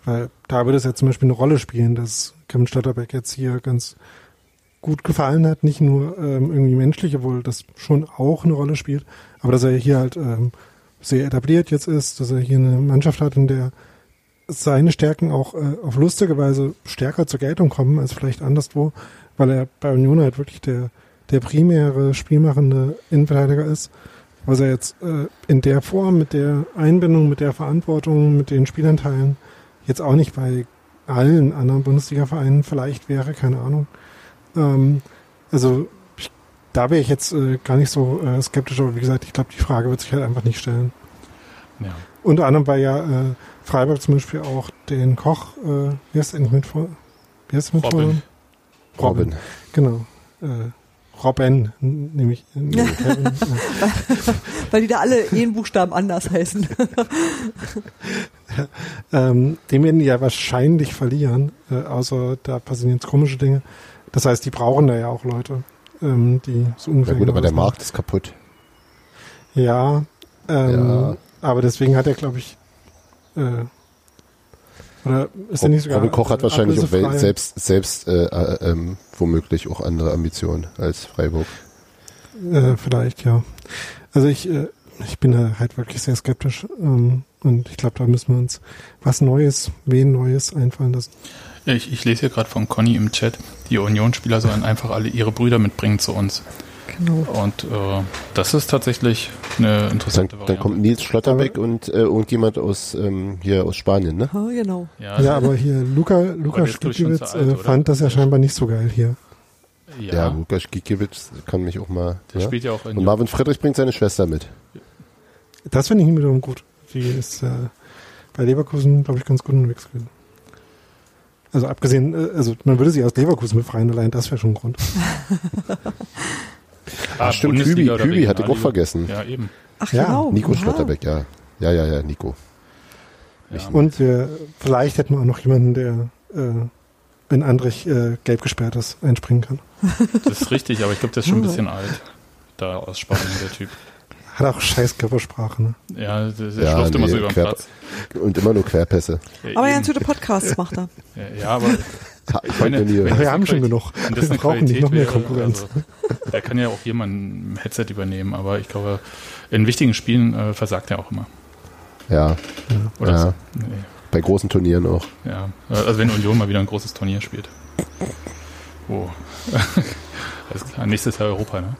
Weil da würde es ja zum Beispiel eine Rolle spielen, dass Kevin Stotterbeck jetzt hier ganz gut gefallen hat, nicht nur ähm, irgendwie menschlich, obwohl das schon auch eine Rolle spielt, aber dass er hier halt ähm, sehr etabliert jetzt ist, dass er hier eine Mannschaft hat, in der seine Stärken auch äh, auf lustige Weise stärker zur Geltung kommen als vielleicht anderswo, weil er bei Union halt wirklich der, der primäre spielmachende Innenverteidiger ist, was er jetzt äh, in der Form, mit der Einbindung, mit der Verantwortung, mit den Spielanteilen jetzt auch nicht bei allen anderen Bundesliga-Vereinen vielleicht wäre, keine Ahnung. Ähm, also da wäre ich jetzt äh, gar nicht so äh, skeptisch, aber wie gesagt, ich glaube, die Frage wird sich halt einfach nicht stellen. Ja. Unter anderem, weil ja äh, Freiburg zum Beispiel auch den Koch, äh, wie heißt der mit vor? Wie heißt der mit Robin. vor? Robin. Genau. Äh, Robin, nämlich. äh, nee, Weil die da alle jeden Buchstaben anders heißen. ähm, den werden die ja wahrscheinlich verlieren, äh, außer da passieren jetzt komische Dinge. Das heißt, die brauchen da ja auch Leute, ähm, die so ungefähr. Ja gut, aber der Markt ist kaputt. Ja, ähm, Ja. aber deswegen hat er, glaube ich, äh, oder ist er nicht sogar Robin Koch hat wahrscheinlich auch selbst, selbst äh, äh, ähm, womöglich auch andere Ambitionen als Freiburg. Äh, vielleicht, ja. Also ich, äh, ich bin da halt wirklich sehr skeptisch ähm, und ich glaube, da müssen wir uns was Neues, wen Neues einfallen lassen. Ich, ich lese hier gerade von Conny im Chat, die Unionsspieler sollen einfach alle ihre Brüder mitbringen zu uns. Genau. Und äh, das ist tatsächlich eine Dann, interessante dann Variante. kommt Nils Schlotterbeck und äh, irgendjemand aus ähm, hier aus Spanien, ne? Ah, genau. Ja, Ja, aber hier Luca, Luca Stukiewicz alt, äh, fand das ja scheinbar nicht so geil hier. Ja, ja, Lukas Gikiewicz kann mich auch mal. der ja? spielt ja auch in Und Marvin Friedrich bringt seine Schwester mit. Das finde ich wiederum gut. Die ist äh, bei Leverkusen, glaube ich, ganz gut unterwegs gewesen. Also abgesehen, äh, also man würde sie aus Leverkusen befreien, allein das wäre schon ein Grund. Ah, stimmt, Bundesliga Kübi- oder Kübi hatte ich auch vergessen. Ja, eben. Ach Ja, genau. Nico ja. Schlotterbeck, ja. Ja, ja, ja, Nico. Ja. Und wir, vielleicht hätten wir auch noch jemanden, der, äh, wenn Andrich äh, gelb gesperrt ist, einspringen kann. Das ist richtig, aber ich glaube, der ist schon ein bisschen alt. Da aus Spanien, der Typ. Hat auch scheiß Körpersprache, ne? Ja, der, der Ja, schlurft immer nee, so über den quer- Platz. Und immer nur Querpässe. Ja, Aber eben. ganz gute Podcasts macht er. Ja, ja, aber ich meine, wir haben schon genug. Wir brauchen nicht noch mehr wäre, Konkurrenz. Also, der kann ja auch jemanden ein Headset übernehmen, aber ich glaube, in wichtigen Spielen äh, versagt er auch immer. Ja, Oder Ja. so. Nee, bei großen Turnieren auch. ja. Also wenn Union mal wieder ein großes Turnier spielt. Oh. Alles klar, nächstes Jahr Europa, ne?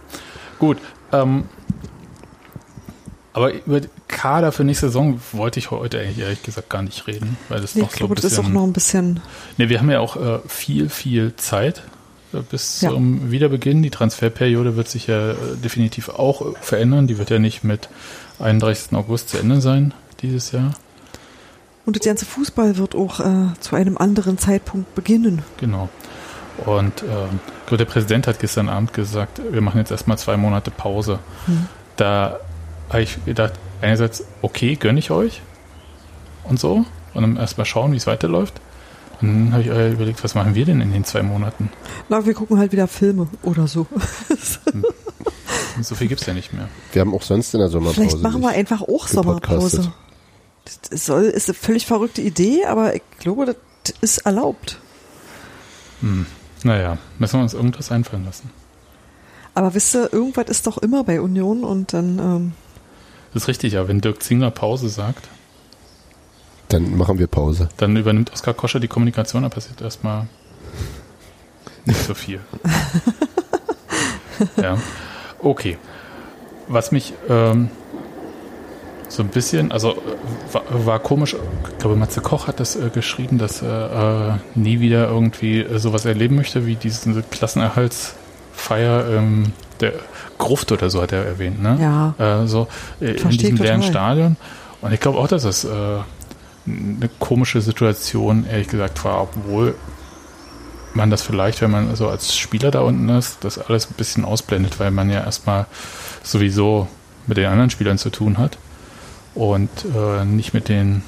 Gut. Ähm, aber über Kader für nächste Saison wollte ich heute eigentlich ehrlich gesagt gar nicht reden, weil das Nee, noch so ein glaube, das ist auch bisschen noch ein bisschen. Ne, wir haben ja auch äh, viel, viel Zeit äh, bis Ja. zum Wiederbeginn. Die Transferperiode wird sich ja äh, definitiv auch äh, verändern. Die wird ja nicht mit 31. August zu Ende sein dieses Jahr. Und das ganze Fußball wird auch äh, zu einem anderen Zeitpunkt beginnen. Genau. Und ähm, der Präsident hat gestern Abend gesagt, wir machen jetzt erstmal zwei Monate Pause. Hm. Da habe ich gedacht, einerseits, okay, gönne ich euch und so. Und dann erstmal schauen, wie es weiterläuft. Und dann habe ich äh, überlegt, was machen wir denn in den zwei Monaten? Na, wir gucken halt wieder Filme oder so. So viel gibt es ja nicht mehr. Wir haben auch sonst in der Sommerpause. Vielleicht machen wir einfach auch. Sommerpause. Das soll, ist eine völlig verrückte Idee, aber ich glaube, das ist erlaubt. Hm. Naja, müssen wir uns irgendwas einfallen lassen. Aber wisst ihr, irgendwas ist doch immer bei Union und dann, ähm, Das ist richtig, aber wenn Dirk Zingler Pause sagt, Dann machen wir Pause. dann übernimmt Oskar Koscher die Kommunikation, da passiert erstmal nicht so viel. ja, okay. Was mich ähm, so ein bisschen, also äh, war, war komisch, ich glaube Matze Koch hat das äh, geschrieben, dass er äh, nie wieder irgendwie äh, sowas erleben möchte, wie diese Klassenerhaltsfeier ähm, der Gruft oder so hat er erwähnt, ne? Ja. Äh, so äh, in diesem leeren. Stadion. Und ich glaube auch, dass das äh, eine komische Situation, ehrlich gesagt, war, obwohl man das vielleicht, wenn man so als Spieler da unten ist, das alles ein bisschen ausblendet, weil man ja erstmal sowieso mit den anderen Spielern zu tun hat und äh, nicht mit den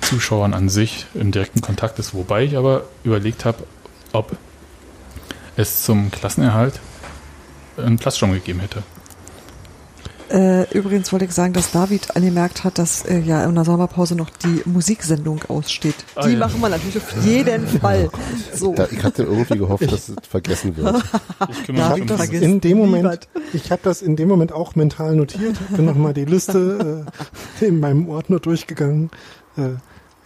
Zuschauern an sich im direkten Kontakt ist. Wobei ich aber überlegt habe, ob es zum Klassenerhalt einen Platzsturm gegeben hätte. Äh, übrigens wollte ich sagen, dass David angemerkt hat, dass äh, ja in der Sommerpause noch die Musiksendung aussteht. Ah, die ja. machen wir natürlich auf jeden Fall. So. Da, ich hatte irgendwie gehofft, dass es vergessen wird. Ich Ich habe das in dem Moment, niemand. ich habe das in dem Moment auch mental notiert, bin nochmal die Liste äh, in meinem Ordner durchgegangen. Äh,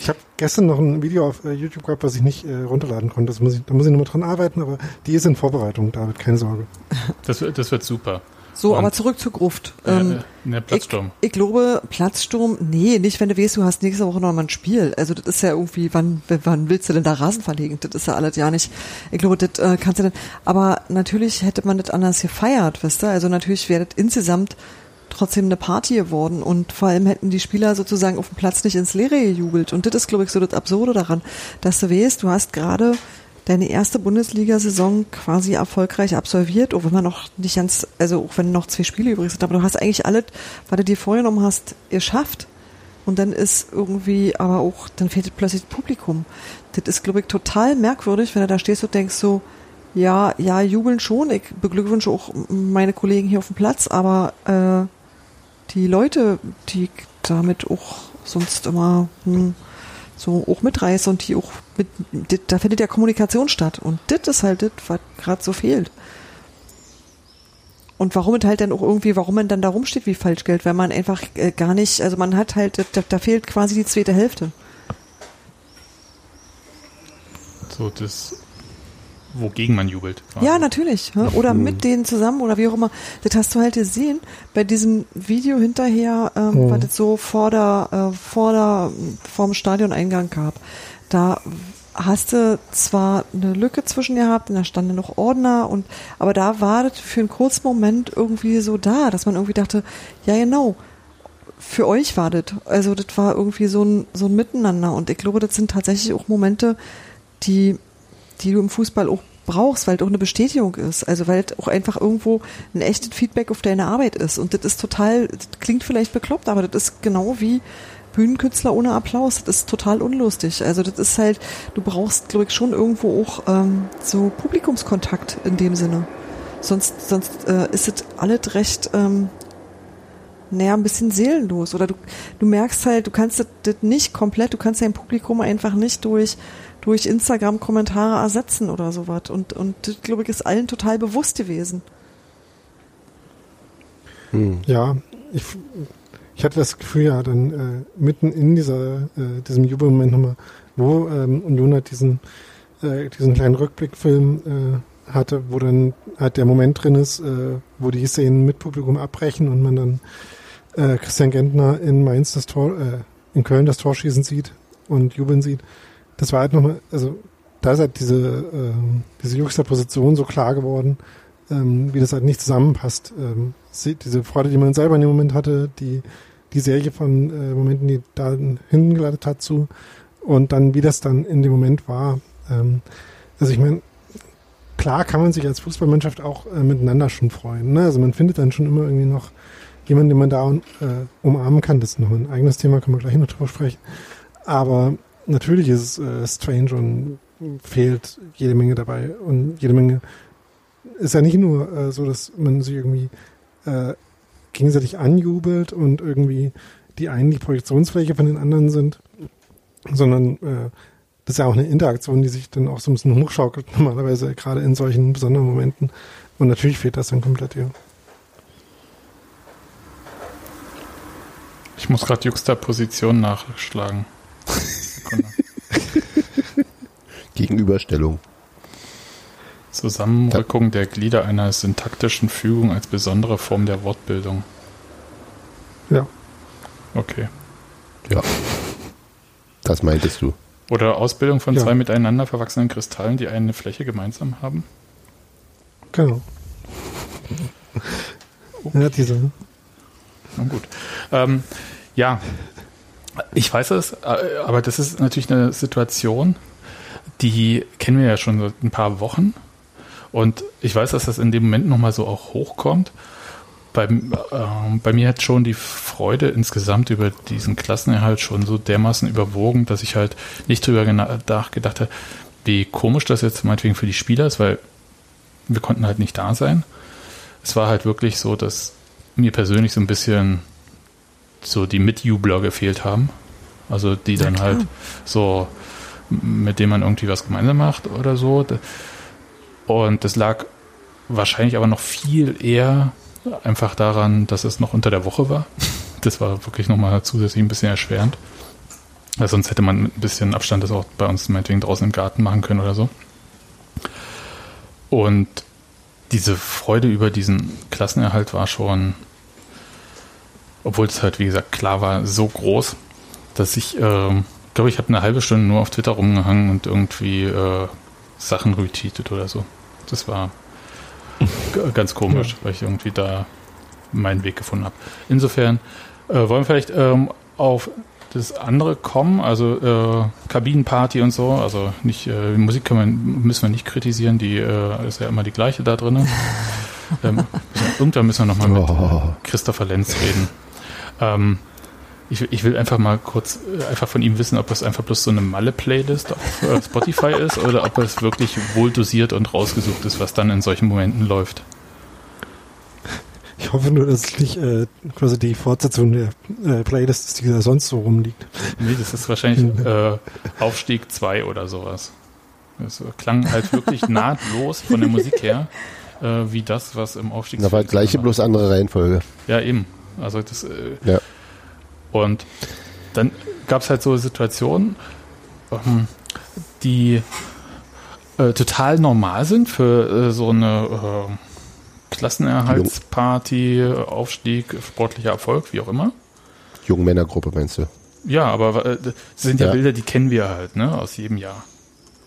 ich habe gestern noch ein Video auf äh, YouTube gehabt, was ich nicht äh, runterladen konnte. Das muss ich, da muss ich nochmal dran arbeiten, aber die ist in Vorbereitung, David, keine Sorge. Das, wird- das wird super. So, Und- aber zurück zur Gruft. Äh, Ähm, äh, ne, Platzsturm. Ich, ich glaube, Platzsturm, nee, nicht, wenn du weißt, du hast nächste Woche noch mal ein Spiel. Also das ist ja irgendwie, wann, wann willst du denn da Rasen verlegen? Das ist ja alles ja nicht. Ich glaube, das äh, kannst du dann. Aber natürlich hätte man das anders gefeiert, wisst ihr? Also natürlich wäre das insgesamt trotzdem eine Party geworden und vor allem hätten die Spieler sozusagen auf dem Platz nicht ins Leere gejubelt. Und das ist, glaube ich, so das Absurde daran, dass du weißt, du hast gerade deine erste Bundesliga-Saison quasi erfolgreich absolviert, auch wenn man noch nicht ganz, also auch wenn noch zwei Spiele übrig sind, aber du hast eigentlich alles, was du dir vorgenommen hast, geschafft. Und dann ist irgendwie, aber auch, dann fehlt plötzlich das Publikum. Das ist, glaube ich, total merkwürdig, wenn du da stehst und denkst so, ja, ja, jubeln schon. Ich beglückwünsche auch meine Kollegen hier auf dem Platz, aber äh, die Leute, die damit auch sonst immer hm, so auch mitreiße und die auch mit, dit- da findet ja Kommunikation statt. Und das ist halt das, was gerade so fehlt. Und warum es halt dann auch irgendwie, warum man dann da rumsteht wie Falschgeld, weil man einfach äh, gar nicht, also man hat halt, da, da fehlt quasi die zweite Hälfte. So das, wogegen man jubelt. quasi. Ja, natürlich. Ja? Oder mit denen zusammen oder wie auch immer. Das hast du halt gesehen bei diesem Video hinterher, ähm, Mhm. was es so vor der, äh, vor der, vorm Stadioneingang gab. Da hast du zwar eine Lücke zwischen gehabt, und da standen noch Ordner und, aber da war das für einen kurzen Moment irgendwie so da, dass man irgendwie dachte, ja genau, für euch war das. Also das war irgendwie so ein, so ein Miteinander und ich glaube, das sind tatsächlich auch Momente, die, die du im Fußball auch brauchst, weil es auch eine Bestätigung ist. Also weil es auch einfach irgendwo ein echtes Feedback auf deine Arbeit ist. Und das ist total, das klingt vielleicht bekloppt, aber das ist genau wie Bühnenkünstler ohne Applaus. Das ist total unlustig. Also das ist halt, du brauchst, glaube ich, schon irgendwo auch ähm, so Publikumskontakt in dem Sinne. Sonst, sonst äh, ist es alles recht, ähm, naja, ein bisschen seelenlos. Oder du, du merkst halt, du kannst das, das nicht komplett, du kannst dein Publikum einfach nicht durch, durch Instagram-Kommentare ersetzen oder sowas. Und, und das, glaube ich, ist allen total bewusst gewesen. Hm. Ja, ich, ich hatte das Gefühl, ja, dann äh, mitten in dieser, äh, diesem Jubelmoment nochmal, wo ähm, Union hat diesen, äh, diesen kleinen Rückblickfilm äh, hatte, wo dann halt der Moment drin ist, äh, wo die Szenen mit Publikum abbrechen und man dann äh, Christian Gentner in Mainz das Tor, äh, in Köln das Tor schießen sieht und jubeln sieht. Das war halt nochmal, also da ist halt diese, äh, diese Juxtaposition so klar geworden, ähm, wie das halt nicht zusammenpasst. Ähm, diese Freude, die man selber in dem Moment hatte, die, die Serie von äh, Momenten, die da hingeleitet hat zu und dann, wie das dann in dem Moment war. Ähm, also ich meine, klar kann man sich als Fußballmannschaft auch äh, miteinander schon freuen. Ne? Also man findet dann schon immer irgendwie noch jemanden, den man da äh, umarmen kann. Das ist noch ein eigenes Thema, können wir gleich noch drüber sprechen. Aber natürlich ist es äh, strange und fehlt jede Menge dabei und jede Menge ist ja nicht nur äh, so, dass man sich irgendwie äh, gegenseitig anjubelt und irgendwie die einen die Projektionsfläche von den anderen sind, sondern äh, das ist ja auch eine Interaktion, die sich dann auch so ein bisschen hochschaukelt, normalerweise gerade in solchen besonderen Momenten. Und natürlich fehlt das dann komplett, ja. Ich muss gerade Juxtaposition nachschlagen. Gegenüberstellung. Zusammenrückung der Glieder einer syntaktischen Fügung als besondere Form der Wortbildung. Ja. Okay. Ja. Das meintest du. Oder Ausbildung von Ja. zwei miteinander verwachsenen Kristallen, die eine Fläche gemeinsam haben. Genau. Ja, diese. Na gut. Ähm, ja, ich weiß es, äh, aber das ist natürlich eine Situation, die kennen wir ja schon seit ein paar Wochen. Und ich weiß, dass das in dem Moment nochmal so auch hochkommt. Bei, äh, bei mir hat schon die Freude insgesamt über diesen Klassenerhalt schon so dermaßen überwogen, dass ich halt nicht drüber nachgedacht habe, wie komisch das jetzt meinetwegen für die Spieler ist, weil wir konnten halt nicht da sein. Es war halt wirklich so, dass mir persönlich so ein bisschen so die Mitjubler gefehlt haben. Also die dann halt so, mit denen man irgendwie was gemeinsam macht oder so. Und das lag wahrscheinlich aber noch viel eher einfach daran, dass es noch unter der Woche war. Das war wirklich nochmal zusätzlich ein bisschen erschwerend. Weil sonst hätte man mit ein bisschen Abstand das auch bei uns meinetwegen draußen im Garten machen können oder so. Und diese Freude über diesen Klassenerhalt war schon, obwohl es halt, wie gesagt, klar war, so groß, dass ich, äh, glaube ich, habe eine halbe Stunde nur auf Twitter rumgehangen und irgendwie äh, Sachen retweetet oder so. Das war ganz komisch, weil ich irgendwie da meinen Weg gefunden habe. Insofern äh, wollen wir vielleicht ähm, auf das andere kommen, also äh, Kabinenparty und so, also nicht äh, Musik können wir, müssen wir nicht kritisieren, die äh, ist ja immer die gleiche da drin. ähm, irgendwann müssen wir nochmal mit Oh. Christopher Lenz reden. Ähm, ich, ich will einfach mal kurz äh, einfach von ihm wissen, ob das einfach bloß so eine Malle-Playlist auf äh, Spotify ist oder ob es wirklich wohl dosiert und rausgesucht ist, was dann in solchen Momenten läuft. Ich hoffe nur, dass es nicht äh, quasi die Fortsetzung der äh, Playlist ist, die da sonst so rumliegt. Nee, das ist wahrscheinlich äh, Aufstieg 2 oder sowas. Das klang halt wirklich nahtlos von der Musik her, äh, wie das, was im Aufstieg Da war gleiche, bloß andere Reihenfolge. Ja, eben. Also das. Äh, Ja. Und dann gab es halt so Situationen, ähm, die äh, total normal sind für äh, so eine äh, Klassenerhaltsparty, Aufstieg, sportlicher Erfolg, wie auch immer. Jungmännergruppe meinst du? Ja, aber äh, das sind ja, Ja. Bilder, die kennen wir halt, ne, aus jedem Jahr.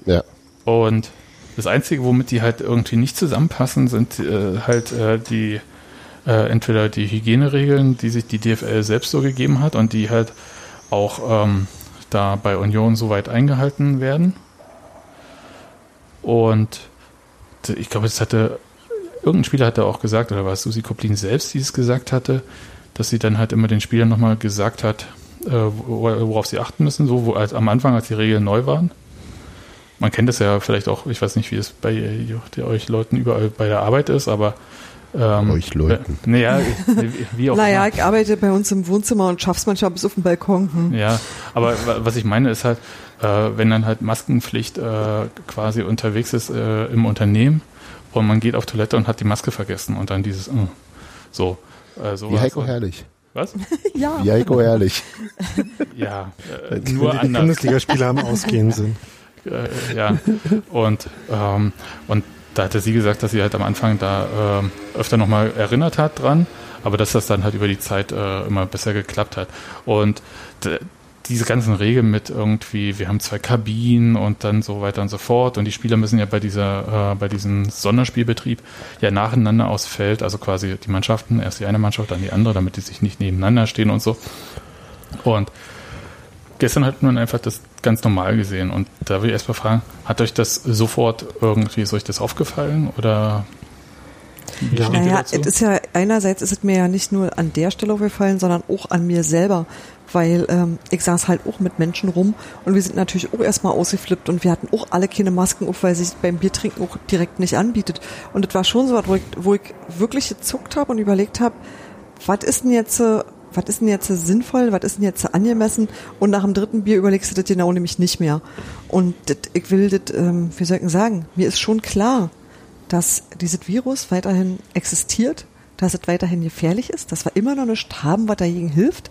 Ja. Und das Einzige, womit die halt irgendwie nicht zusammenpassen, sind äh, halt äh, die äh, entweder die Hygieneregeln, die sich die DFL selbst so gegeben hat und die halt auch ähm, da bei Union soweit eingehalten werden. Und ich glaube, das hatte irgendein Spieler hatte auch gesagt, oder war es Susi Koplin selbst, die es gesagt hatte, dass sie dann halt immer den Spielern nochmal gesagt hat, äh, wo- worauf sie achten müssen, so wo, als, am Anfang, als die Regeln neu waren. Man kennt das ja vielleicht auch, ich weiß nicht, wie es bei äh, euch Leuten überall bei der Arbeit ist, aber ähm, Euch Leuten. Äh, naja, wie, auch Naja, immer. ich arbeite bei uns im Wohnzimmer und schaff's manchmal bis auf den Balkon. Hm. Ja, aber wa- was ich meine ist halt, äh, wenn dann halt Maskenpflicht äh, quasi unterwegs ist äh, im Unternehmen und man geht auf Toilette und hat die Maske vergessen und dann dieses äh, so. Äh, sowas. Wie Heiko Herrlich. Was? ja. Wie Heiko Herrlich. Ja, äh, nur die anders. Bundesligaspieler am Ausgehen sind. Äh, ja, und, ähm, und da hatte sie gesagt, dass sie halt am Anfang da ähm, öfter nochmal erinnert hat dran, aber dass das dann halt über die Zeit äh, immer besser geklappt hat. Und diese ganzen Regeln mit irgendwie, wir haben zwei Kabinen und dann so weiter und so fort und die Spieler müssen ja bei dieser, äh, bei diesem Sonderspielbetrieb ja nacheinander aufs Feld, also quasi die Mannschaften, erst die eine Mannschaft, dann die andere, damit die sich nicht nebeneinander stehen und so. Und gestern hat man einfach das ganz normal gesehen. Und da will ich erst mal fragen, hat euch das sofort irgendwie, ist euch das aufgefallen oder ihr Naja, es ist ja, einerseits ist es mir ja nicht nur an der Stelle aufgefallen, sondern auch an mir selber. Weil ähm, ich saß halt auch mit Menschen rum und wir sind natürlich auch erstmal ausgeflippt und wir hatten auch alle keine Masken auf, weil sich beim Biertrinken auch direkt nicht anbietet. Und das war schon so was, wo ich, wo ich wirklich gezuckt habe und überlegt habe, was ist denn jetzt, äh, was ist denn jetzt sinnvoll, was ist denn jetzt angemessen? Und nach dem dritten Bier überlegst du das genau nämlich nicht mehr. Und das, ich will das, ähm, wie soll ich sagen, mir ist schon klar, dass dieses Virus weiterhin existiert, dass es weiterhin gefährlich ist, dass wir immer noch nicht haben, was dagegen hilft.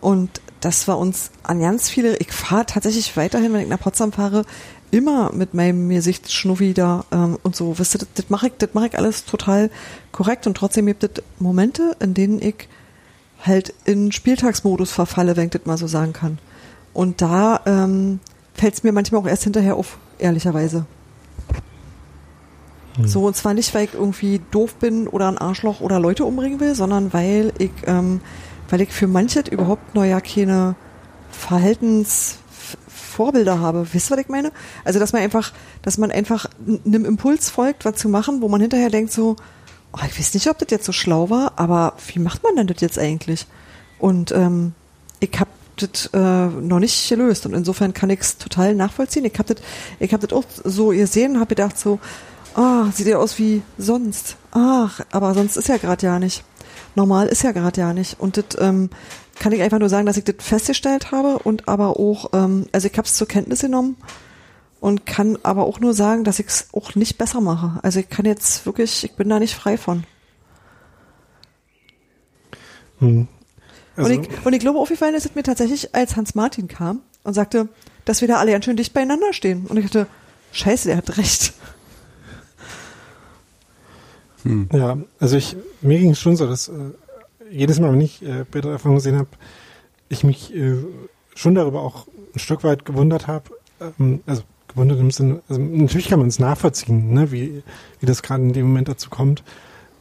Und dass wir uns an ganz viele, ich fahre tatsächlich weiterhin, wenn ich nach Potsdam fahre, immer mit meinem Gesichtsschnuffi da ähm, und so. Wisst ihr, das, das mache ich, das mache ich alles total korrekt und trotzdem gibt es Momente, in denen ich halt in Spieltagsmodus verfalle, wenn ich das mal so sagen kann. Und da ähm, fällt es mir manchmal auch erst hinterher auf, ehrlicherweise. So, und zwar nicht, weil ich irgendwie doof bin oder ein Arschloch oder Leute umbringen will, sondern weil ich, ähm, weil ich für manches überhaupt noch ja keine Verhaltensvorbilder habe. Wisst ihr, was ich meine? Also, dass man einfach, dass man einfach einem Impuls folgt, was zu machen, wo man hinterher denkt so, oh, ich weiß nicht, ob das jetzt so schlau war, aber wie macht man denn das jetzt eigentlich? Und ähm, ich habe das äh, noch nicht gelöst und insofern kann ich es total nachvollziehen. Ich habe das, ich hab das auch so gesehen, habe gedacht so, Ah, sieht ja aus wie sonst. Ach, aber sonst ist ja gerade ja nicht. Normal ist ja gerade ja nicht. Und das ähm, kann ich einfach nur sagen, dass ich das festgestellt habe und aber auch, ähm, also ich habe es zur Kenntnis genommen und kann aber auch nur sagen, dass ich es auch nicht besser mache. Also ich kann jetzt wirklich, ich bin da nicht frei von. Hm. Also, und, ich, und ich glaube, aufgefallen ist es mir tatsächlich, als Hans Martin kam und sagte, dass wir da alle ganz schön dicht beieinander stehen. Und ich dachte, scheiße, der hat recht. Hm. Ja, also ich, mir ging es schon so, dass äh, jedes Mal, wenn ich äh, Bilder davon gesehen habe, ich mich äh, schon darüber auch ein Stück weit gewundert habe. Ähm, also gewundert im Sinne, also natürlich kann man es nachvollziehen, ne, wie, wie das gerade in dem Moment dazu kommt.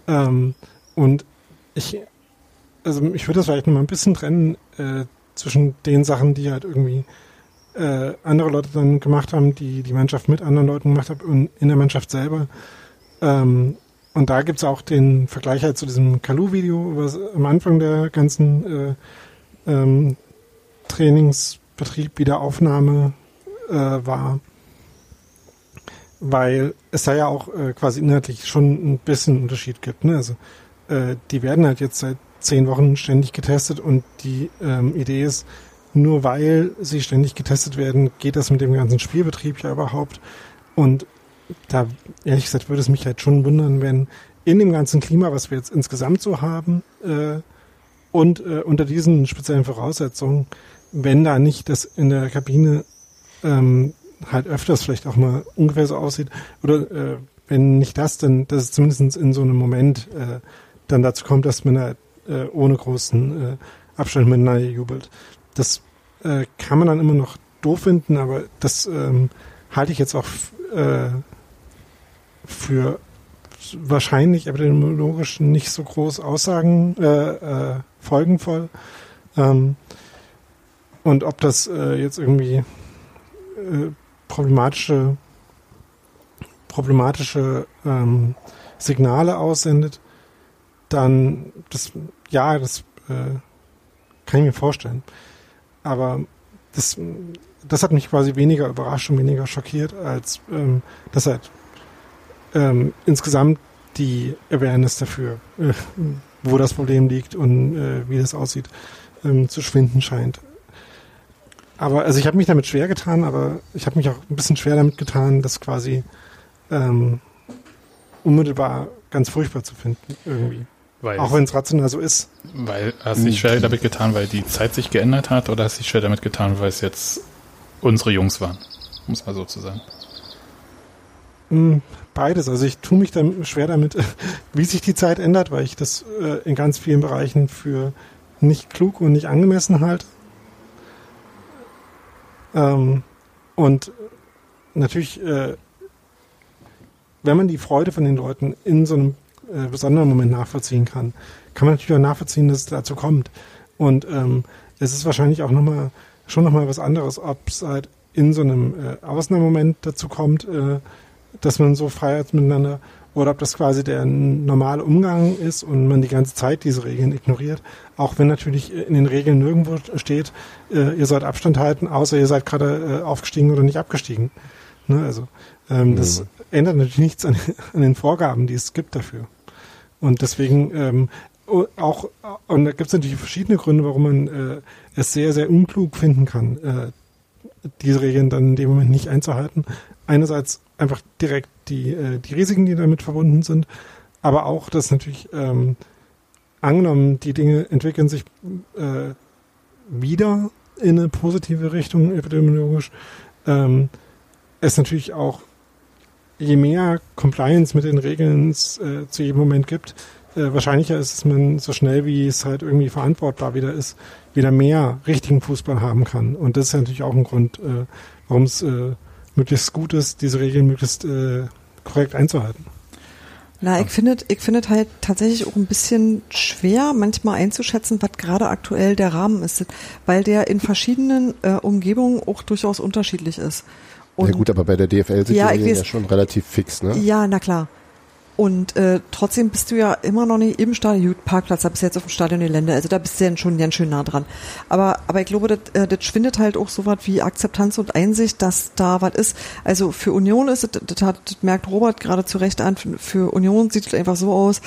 Ähm, und ich, also ich würde das vielleicht noch mal ein bisschen trennen äh, zwischen den Sachen, die halt irgendwie äh, andere Leute dann gemacht haben, die die Mannschaft mit anderen Leuten gemacht haben und in der Mannschaft selber. Ähm, und da gibt's auch den Vergleich halt zu diesem Kalu-Video, was am Anfang der ganzen äh, ähm, Trainingsbetrieb, Wiederaufnahme äh, war. Weil es da ja auch äh, quasi inhaltlich schon ein bisschen Unterschied gibt. Ne? Also äh, die werden halt jetzt seit zehn Wochen ständig getestet und die ähm, Idee ist, nur weil sie ständig getestet werden, geht das mit dem ganzen Spielbetrieb ja überhaupt. Und da, ehrlich gesagt, würde es mich halt schon wundern, wenn in dem ganzen Klima, was wir jetzt insgesamt so haben, äh, und äh, unter diesen speziellen Voraussetzungen, wenn da nicht das in der Kabine ähm, halt öfters vielleicht auch mal ungefähr so aussieht, oder äh, wenn nicht das, dann dass es zumindest in so einem Moment äh, dann dazu kommt, dass man da äh, ohne großen äh, Abstand miteinander jubelt. Das äh, kann man dann immer noch doof finden, aber das ähm, halte ich jetzt auch äh, für wahrscheinlich epidemiologisch nicht so groß Aussagen äh, äh, folgenvoll. Ähm, und ob das äh, jetzt irgendwie äh, problematische problematische ähm, Signale aussendet, dann das ja, das äh, kann ich mir vorstellen. Aber das, das hat mich quasi weniger überrascht und weniger schockiert, als ähm, dass halt ähm, insgesamt die Awareness dafür, äh, wo das Problem liegt und äh, wie das aussieht, ähm, zu schwinden scheint. Aber also ich habe mich damit schwer getan, aber ich habe mich auch ein bisschen schwer damit getan, das quasi ähm, unmittelbar ganz furchtbar zu finden irgendwie. Weil auch wenn es rational so ist. Weil hast du dich schwer damit getan, weil die Zeit sich geändert hat, oder hast du dich schwer damit getan, weil es jetzt unsere Jungs waren, um es mal so zu sagen? Hm, beides. Also ich tue mich dann schwer damit, wie sich die Zeit ändert, weil ich das äh, in ganz vielen Bereichen für nicht klug und nicht angemessen halte. Ähm, und natürlich, äh, wenn man die Freude von den Leuten in so einem äh, besonderen Moment nachvollziehen kann, kann man natürlich auch nachvollziehen, dass es dazu kommt. Und ähm, es ist wahrscheinlich auch nochmal schon nochmal was anderes, ob es halt in so einem äh, Ausnahmemoment dazu kommt, äh, dass man so feiert miteinander, oder ob das quasi der normale Umgang ist und man die ganze Zeit diese Regeln ignoriert. Auch wenn natürlich in den Regeln nirgendwo steht, äh, ihr sollt Abstand halten, außer ihr seid gerade äh, aufgestiegen oder nicht abgestiegen. Ne, also ähm, mhm. das ändert natürlich nichts an, an, den Vorgaben, die es gibt dafür. Und deswegen ähm, auch, und da gibt es natürlich verschiedene Gründe, warum man äh, es sehr, sehr unklug finden kann, äh, diese Regeln dann in dem Moment nicht einzuhalten. Einerseits einfach direkt die, äh, die Risiken, die damit verbunden sind, aber auch, dass natürlich ähm, angenommen, die Dinge entwickeln sich äh, wieder in eine positive Richtung epidemiologisch, ähm, es natürlich auch je mehr Compliance mit den Regeln es äh, zu jedem Moment gibt, äh, wahrscheinlicher ist, dass man so schnell wie es halt irgendwie verantwortbar wieder ist, wieder mehr richtigen Fußball haben kann. Und das ist natürlich auch ein Grund, äh, warum es äh, möglichst gut ist, diese Regeln möglichst äh, korrekt einzuhalten. Na, ich finde, ich finde halt tatsächlich auch ein bisschen schwer, manchmal einzuschätzen, was gerade aktuell der Rahmen ist, weil der in verschiedenen äh, Umgebungen auch durchaus unterschiedlich ist. Und ja gut, aber bei der DFL sind ja, die ja schon relativ fix, ne? Ja, na klar. Und äh, trotzdem bist du ja immer noch nicht im Stadion, Parkplatz, da bist du jetzt auf dem Stadiongelände, also da bist du ja schon ganz schön nah dran. Aber, aber ich glaube, das, äh, das schwindet halt auch so was wie Akzeptanz und Einsicht, dass da was ist. Also für Union ist es, das, hat, das merkt Robert gerade zu Recht an, für, für Union sieht es einfach so aus,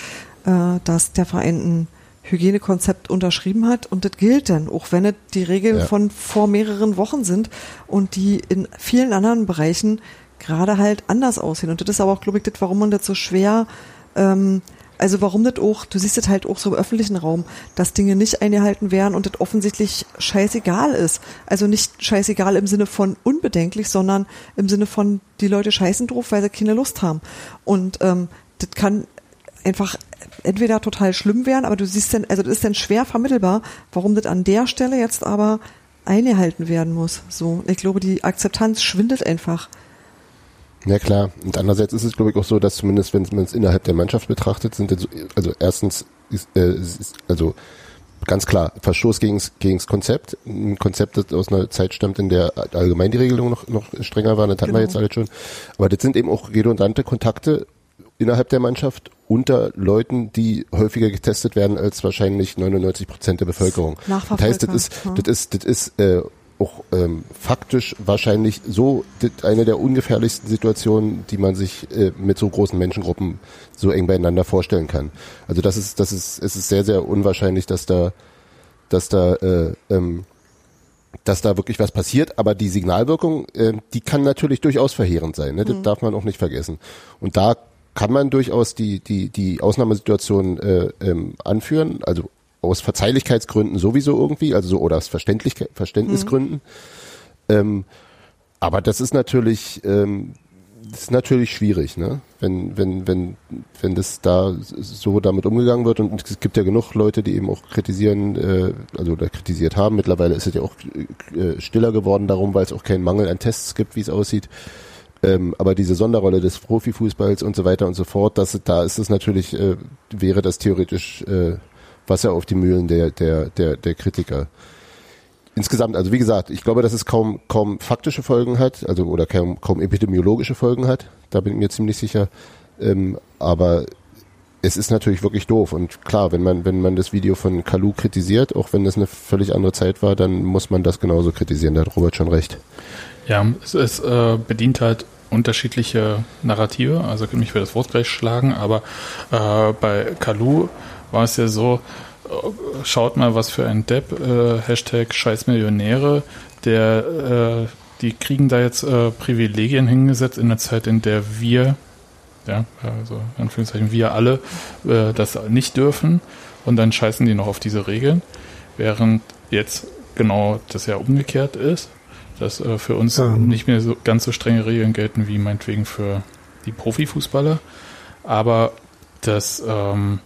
äh, dass der Verein ein Hygienekonzept unterschrieben hat und das gilt dann, auch wenn es die Regeln Ja. von vor mehreren Wochen sind und die in vielen anderen Bereichen gerade halt anders aussehen. Und das ist aber auch, glaube ich, das, warum man das so schwer, ähm, also warum das auch, du siehst das halt auch so im öffentlichen Raum, dass Dinge nicht eingehalten werden und das offensichtlich scheißegal ist. Also nicht scheißegal im Sinne von unbedenklich, sondern im Sinne von, die Leute scheißen drauf, weil sie keine Lust haben. Und ähm, das kann einfach entweder total schlimm werden, aber du siehst dann, also das ist dann schwer vermittelbar, warum das an der Stelle jetzt aber eingehalten werden muss. So, ich glaube, die Akzeptanz schwindet einfach. Ja klar. Und andererseits ist es, glaube ich, auch so, dass zumindest, wenn man es innerhalb der Mannschaft betrachtet, sind jetzt, also erstens ist, äh, ist also ganz klar Verstoß gegen das Konzept. Ein Konzept, das aus einer Zeit stammt, in der allgemein die Regelung noch, noch strenger war, das hatten wir Genau. jetzt alle schon. Aber das sind eben auch redundante Kontakte innerhalb der Mannschaft unter Leuten, die häufiger getestet werden als wahrscheinlich 99 Prozent der Bevölkerung. Das heißt, das ist, das ist, das ist äh, auch ähm, faktisch wahrscheinlich so eine der ungefährlichsten Situationen, die man sich äh, mit so großen Menschengruppen so eng beieinander vorstellen kann. Also das ist, das ist, es ist sehr, sehr unwahrscheinlich, dass da, dass da, äh, ähm, dass da wirklich was passiert, aber die Signalwirkung, äh, die kann natürlich durchaus verheerend sein. Ne? Das Mhm. darf man auch nicht vergessen. Und da kann man durchaus die, die, die Ausnahmesituation äh, ähm, anführen, also aus Verzeihlichkeitsgründen sowieso irgendwie, also so oder aus Verständlichkeit, Verständnisgründen. Ähm, aber das ist natürlich, ähm, das ist natürlich schwierig, ne? Wenn, wenn, wenn, wenn das da so damit umgegangen wird und es gibt ja genug Leute, die eben auch kritisieren, äh, also oder kritisiert haben. Mittlerweile ist es ja auch äh, stiller geworden darum, weil es auch keinen Mangel an Tests gibt, wie es aussieht. Ähm, aber diese Sonderrolle des Profifußballs und so weiter und so fort, das, da ist es natürlich, äh, wäre das theoretisch äh, Wasser auf die Mühlen der, der, der, der Kritiker. Insgesamt, also wie gesagt, ich glaube, dass es kaum, kaum faktische Folgen hat, also oder kaum, kaum epidemiologische Folgen hat, da bin ich mir ziemlich sicher. Ähm, aber es ist natürlich wirklich doof. Und klar, wenn man, wenn man das Video von Kalu kritisiert, auch wenn das eine völlig andere Zeit war, dann muss man das genauso kritisieren. Da hat Robert schon recht. Ja, es, es äh, bedient halt unterschiedliche Narrative, also mich für das Wort gleich schlagen, aber äh, bei Kalu war es ja so, schaut mal, was für ein Depp, äh, Hashtag Scheißmillionäre, der, äh, die kriegen da jetzt äh, Privilegien hingesetzt in der Zeit, in der wir, ja, also in Anführungszeichen wir alle, äh, das nicht dürfen und dann scheißen die noch auf diese Regeln, während jetzt genau das ja umgekehrt ist dass äh, für uns Ja. nicht mehr so ganz so strenge Regeln gelten wie meinetwegen für die Profifußballer. Aber das, ähm,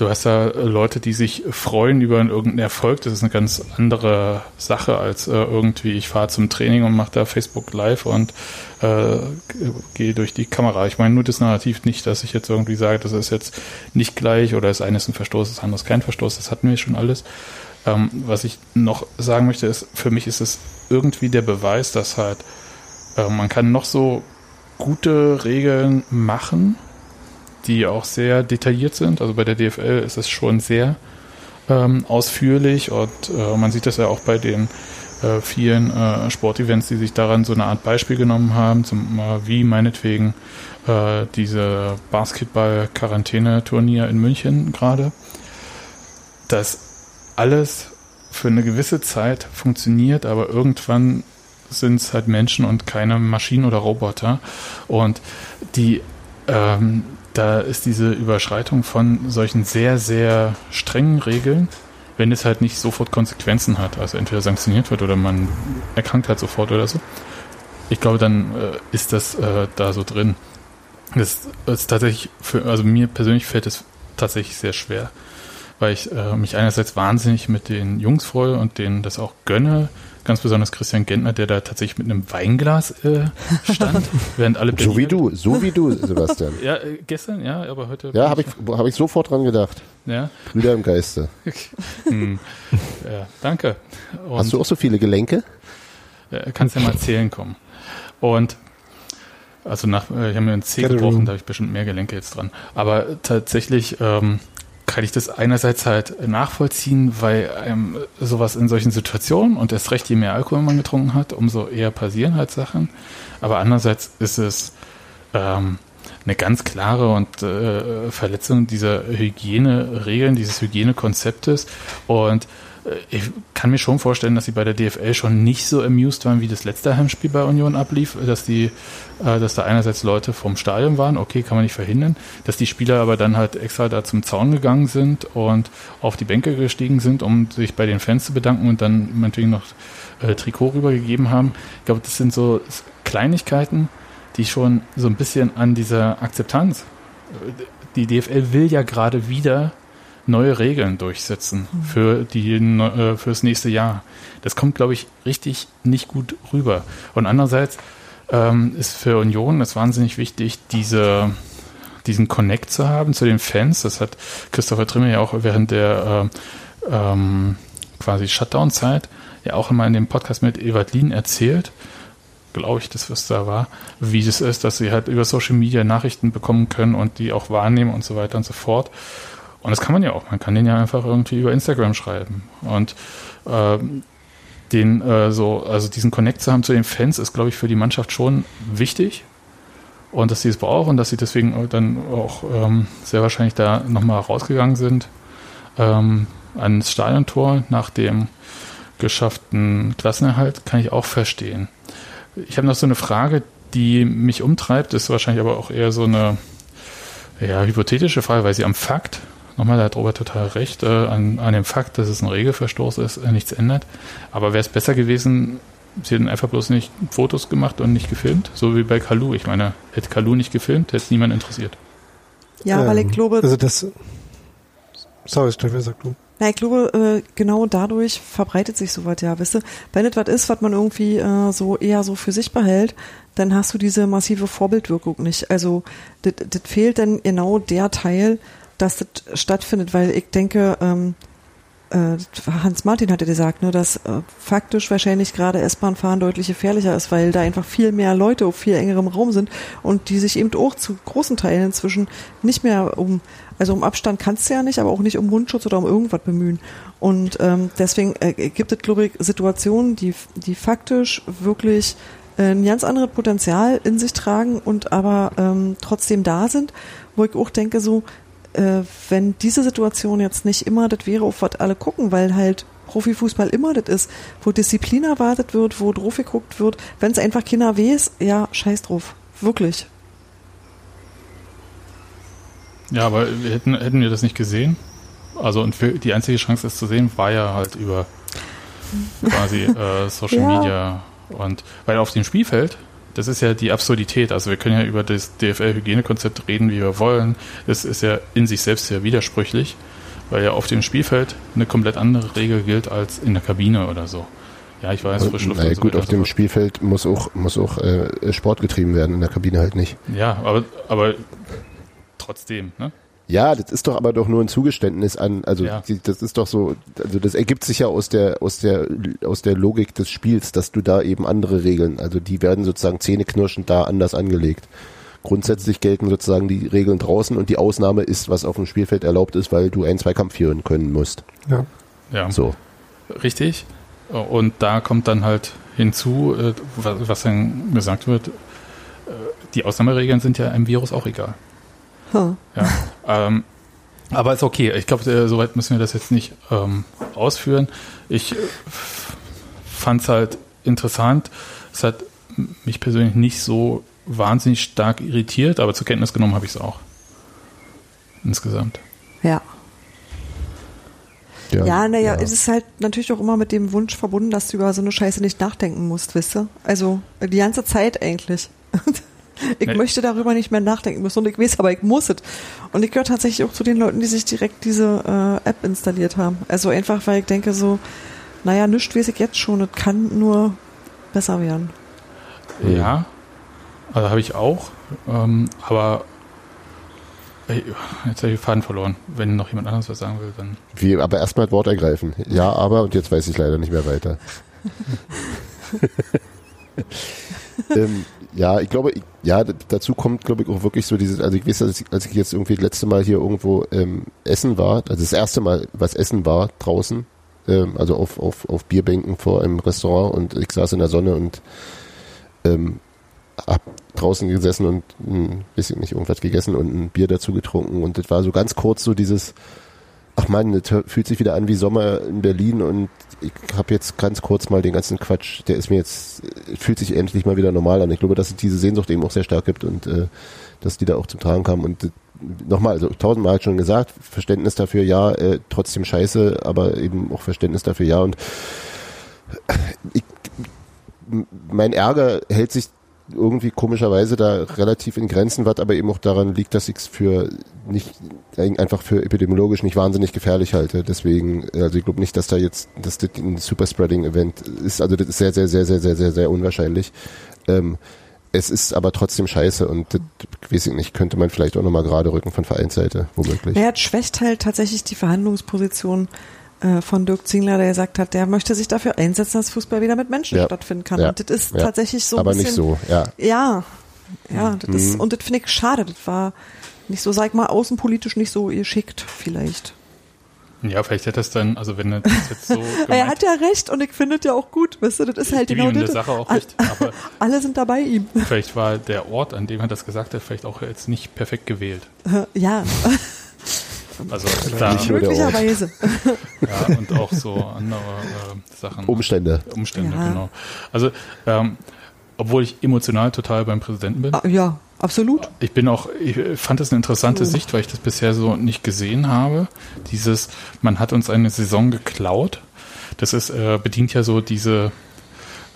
du hast da Leute, die sich freuen über irgendeinen Erfolg. Das ist eine ganz andere Sache als äh, irgendwie, ich fahre zum Training und mache da Facebook Live und äh, gehe durch die Kamera. Ich meine nur das Narrativ nicht, dass ich jetzt irgendwie sage, das ist jetzt nicht gleich oder das eine ist ein Verstoß, das andere ist kein Verstoß. Das hatten wir schon alles. Ähm, was ich noch sagen möchte, ist, für mich ist es irgendwie der Beweis, dass halt äh, man kann noch so gute Regeln machen, die auch sehr detailliert sind. Also bei der DFL ist es schon sehr ähm, ausführlich und äh, man sieht das ja auch bei den äh, vielen äh, Sportevents, die sich daran so eine Art Beispiel genommen haben, zum, äh, wie meinetwegen äh, diese Basketball-Quarantäne-Turnier in München gerade, dass alles für eine gewisse Zeit funktioniert, aber irgendwann sind es halt Menschen und keine Maschinen oder Roboter. Und die, ähm, da ist diese Überschreitung von solchen sehr, sehr strengen Regeln, wenn es halt nicht sofort Konsequenzen hat, also entweder sanktioniert wird oder man erkrankt halt sofort oder so. Ich glaube, dann äh, ist das äh, da so drin. Das ist tatsächlich für, also mir persönlich fällt es tatsächlich sehr schwer, weil ich äh, mich einerseits wahnsinnig mit den Jungs freue und denen das auch gönne. Ganz besonders Christian Gentner, der da tatsächlich mit einem Weinglas äh, stand, während alle So wie du, so wie du, Sebastian. Ja, äh, gestern, ja, aber heute. Ja, habe ich, hab ich sofort dran gedacht. Ja. Brüder im Geiste. hm. ja, danke. Und, Hast du auch so viele Gelenke? Kannst ja mal zählen kommen. Und Also nach, äh, ich habe mir ein C gebrochen, da habe ich bestimmt mehr Gelenke jetzt dran. Aber tatsächlich ähm, kann ich das einerseits halt nachvollziehen, weil einem sowas in solchen Situationen und erst recht, je mehr Alkohol man getrunken hat, umso eher passieren halt Sachen. Aber andererseits ist es ähm, eine ganz klare und äh, Verletzung dieser Hygieneregeln, dieses Hygienekonzeptes. Und ich kann mir schon vorstellen, dass sie bei der DFL schon nicht so amused waren, wie das letzte Heimspiel bei Union ablief, dass die, äh, dass da einerseits Leute vom Stadion waren, okay, kann man nicht verhindern, dass die Spieler aber dann halt extra da zum Zaun gegangen sind und auf die Bänke gestiegen sind, um sich bei den Fans zu bedanken und dann meinetwegen noch äh, Trikot rübergegeben haben. Ich glaube, das sind so Kleinigkeiten, die schon so ein bisschen an dieser Akzeptanz. Die DFL will ja gerade wieder neue Regeln durchsetzen für die äh, fürs nächste Jahr. Das kommt, glaube ich, richtig nicht gut rüber. Und andererseits ähm, ist für Union es wahnsinnig wichtig, diese diesen Connect zu haben zu den Fans. Das hat Christopher Trimme ja auch während der äh, ähm, quasi Shutdown-Zeit ja auch immer in dem Podcast mit Evalin erzählt, glaube ich, das was da war, wie das ist, dass sie halt über Social Media Nachrichten bekommen können und die auch wahrnehmen und so weiter und so fort. Und das kann man ja auch. Man kann den ja einfach irgendwie über Instagram schreiben. Und ähm, den äh, so, also diesen Connect zu haben zu den Fans ist, glaube ich, für die Mannschaft schon wichtig. Und dass sie es brauchen dass sie deswegen dann auch ähm, sehr wahrscheinlich da nochmal rausgegangen sind ähm, ans Stadiontor nach dem geschafften Klassenerhalt, kann ich auch verstehen. Ich habe noch so eine Frage, die mich umtreibt, ist wahrscheinlich aber auch eher so eine ja, hypothetische Frage, weil sie am Fakt, nochmal, da hat Robert total recht, äh, an, an dem Fakt, dass es ein Regelverstoß ist, äh, nichts ändert. Aber wäre es besser gewesen, sie hätten einfach bloß nicht Fotos gemacht und nicht gefilmt, so wie bei Kalu. Ich meine, hätte Kalu nicht gefilmt, hätte es niemand interessiert. Ja, weil ich Ähm, glaube, Also das. Sorry, Stefan, sag du. Na, ich glaube, äh, genau dadurch verbreitet sich sowas, ja, weißt du, wenn es was ist, was man irgendwie äh, so eher so für sich behält, dann hast du diese massive Vorbildwirkung nicht. Also das das fehlt dann genau der Teil, dass das stattfindet, weil ich denke, ähm, äh, Hans Martin hatte gesagt, ne, dass äh, faktisch wahrscheinlich gerade S-Bahn-Fahren deutlich gefährlicher ist, weil da einfach viel mehr Leute auf viel engerem Raum sind und die sich eben auch zu großen Teilen inzwischen nicht mehr um, also um Abstand kannst du ja nicht, aber auch nicht um Mundschutz oder um irgendwas bemühen. Und ähm, deswegen äh, gibt es, glaube ich, Situationen, die, die faktisch wirklich äh, ein ganz anderes Potenzial in sich tragen und aber ähm, trotzdem da sind, wo ich auch denke, so, äh, wenn diese Situation jetzt nicht immer das wäre, auf was alle gucken, weil halt Profifußball immer das ist, wo Disziplin erwartet wird, wo drauf geguckt wird, wenn es einfach keiner weiß, ja, scheiß drauf. Wirklich. Ja, aber wir hätten, hätten wir das nicht gesehen. Also und für, die einzige Chance, es zu sehen, war ja halt über quasi äh, Social Ja. Media. Und weil auf dem Spielfeld, das ist ja die Absurdität. Also wir können ja über das DFL-Hygienekonzept reden, wie wir wollen. Das ist ja in sich selbst sehr widersprüchlich, weil ja auf dem Spielfeld eine komplett andere Regel gilt als in der Kabine oder so. Ja, ich weiß, Frischluft Naja, und so gut, auf dem. Spielfeld muss auch, muss auch äh, Sport getrieben werden, in der Kabine halt nicht. Ja, aber, aber trotzdem, ne? Ja, das ist doch aber doch nur ein Zugeständnis an, also Ja. die, das ist doch so, also das ergibt sich ja aus der, aus der, aus der Logik des Spiels, dass du da eben andere Regeln, also die werden sozusagen zähneknirschend da anders angelegt. Grundsätzlich gelten sozusagen die Regeln draußen und die Ausnahme ist, was auf dem Spielfeld erlaubt ist, weil du einen Zweikampf führen können musst. Ja. Ja. So. Richtig. Und da kommt dann halt hinzu, äh, was, was dann gesagt wird, äh, die Ausnahmeregeln sind ja einem Virus auch egal. Huh. Ja. ähm, aber ist okay. Ich glaube, äh, soweit müssen wir das jetzt nicht ähm, ausführen. Ich äh, fand es halt interessant. Es hat mich persönlich nicht so wahnsinnig stark irritiert, aber zur Kenntnis genommen habe ich es auch. Insgesamt. Ja. Ja, Ja, naja, es ist halt natürlich auch immer mit dem Wunsch verbunden, dass du über so eine Scheiße nicht nachdenken musst, wisst ihr? Also die ganze Zeit eigentlich. ich Nee. möchte darüber nicht mehr nachdenken müssen und ich weiß, aber ich muss es. Und ich gehöre tatsächlich auch zu den Leuten, die sich direkt diese äh, App installiert haben. Also einfach, weil ich denke so, naja, nichts weiß ich jetzt schon, es kann nur besser werden. Ja, also habe ich auch. Ähm, aber jetzt habe ich den Faden verloren. Wenn noch jemand anderes was sagen will, dann. Wie, aber erstmal das Wort ergreifen. Ja, aber, und jetzt weiß ich leider nicht mehr weiter. ähm, Ja, ich glaube, ich, ja, dazu kommt, glaube ich, auch wirklich so dieses, also ich weiß, als ich, als ich jetzt irgendwie das letzte Mal hier irgendwo ähm, essen war, also das erste Mal, was Essen war draußen, ähm, also auf, auf, auf Bierbänken vor einem Restaurant und ich saß in der Sonne und ähm, hab draußen gesessen und ein bisschen nicht irgendwas gegessen und ein Bier dazu getrunken und das war so ganz kurz so dieses, ach man, das fühlt sich wieder an wie Sommer in Berlin und ich habe jetzt ganz kurz mal den ganzen Quatsch, der ist mir jetzt, fühlt sich endlich mal wieder normal an. Ich glaube, dass es diese Sehnsucht eben auch sehr stark gibt und äh, dass die da auch zum Tragen kam und äh, nochmal, also tausendmal schon gesagt, Verständnis dafür ja, äh, trotzdem scheiße, aber eben auch Verständnis dafür ja und ich, mein Ärger hält sich irgendwie komischerweise da relativ in Grenzen, was aber eben auch daran liegt, dass ich es für nicht einfach für epidemiologisch nicht wahnsinnig gefährlich halte. Deswegen, also ich glaube nicht, dass da jetzt, dass das ein Superspreading-Event ist. Also das ist sehr, sehr, sehr, sehr, sehr, sehr, sehr unwahrscheinlich. Ähm, es ist aber trotzdem scheiße und das, weiß ich nicht, könnte man vielleicht auch nochmal gerade rücken von Vereinsseite, womöglich. Er hat schwächt halt tatsächlich die Verhandlungsposition äh, von Dirk Zingler, der gesagt hat, der möchte sich dafür einsetzen, dass Fußball wieder mit Menschen Ja. stattfinden kann. Ja. Und das ist Ja. tatsächlich so ein Aber bisschen, nicht so, ja. Ja, ja, das ist, Mhm. und das finde ich schade. Das war nicht so, sag ich mal, außenpolitisch nicht so geschickt, vielleicht. Ja, vielleicht hätte es dann, also wenn er das jetzt so er hat ja recht und ich finde das ja auch gut, weißt du, das ist halt gebe genau das. Sache auch recht, aber Alle sind dabei ihm. vielleicht war der Ort, an dem er das gesagt hat, vielleicht auch jetzt nicht perfekt gewählt. ja, Also da, möglicherweise. Ja, und auch so andere äh, Sachen. Umstände. Umstände, Ja. genau. Also, ähm, obwohl ich emotional total beim Präsidenten bin. Ah, ja, absolut. Ich bin auch, ich fand das eine interessante Oh. Sicht, weil ich das bisher so nicht gesehen habe. Dieses, man hat uns eine Saison geklaut. Das ist, äh, bedient ja so diese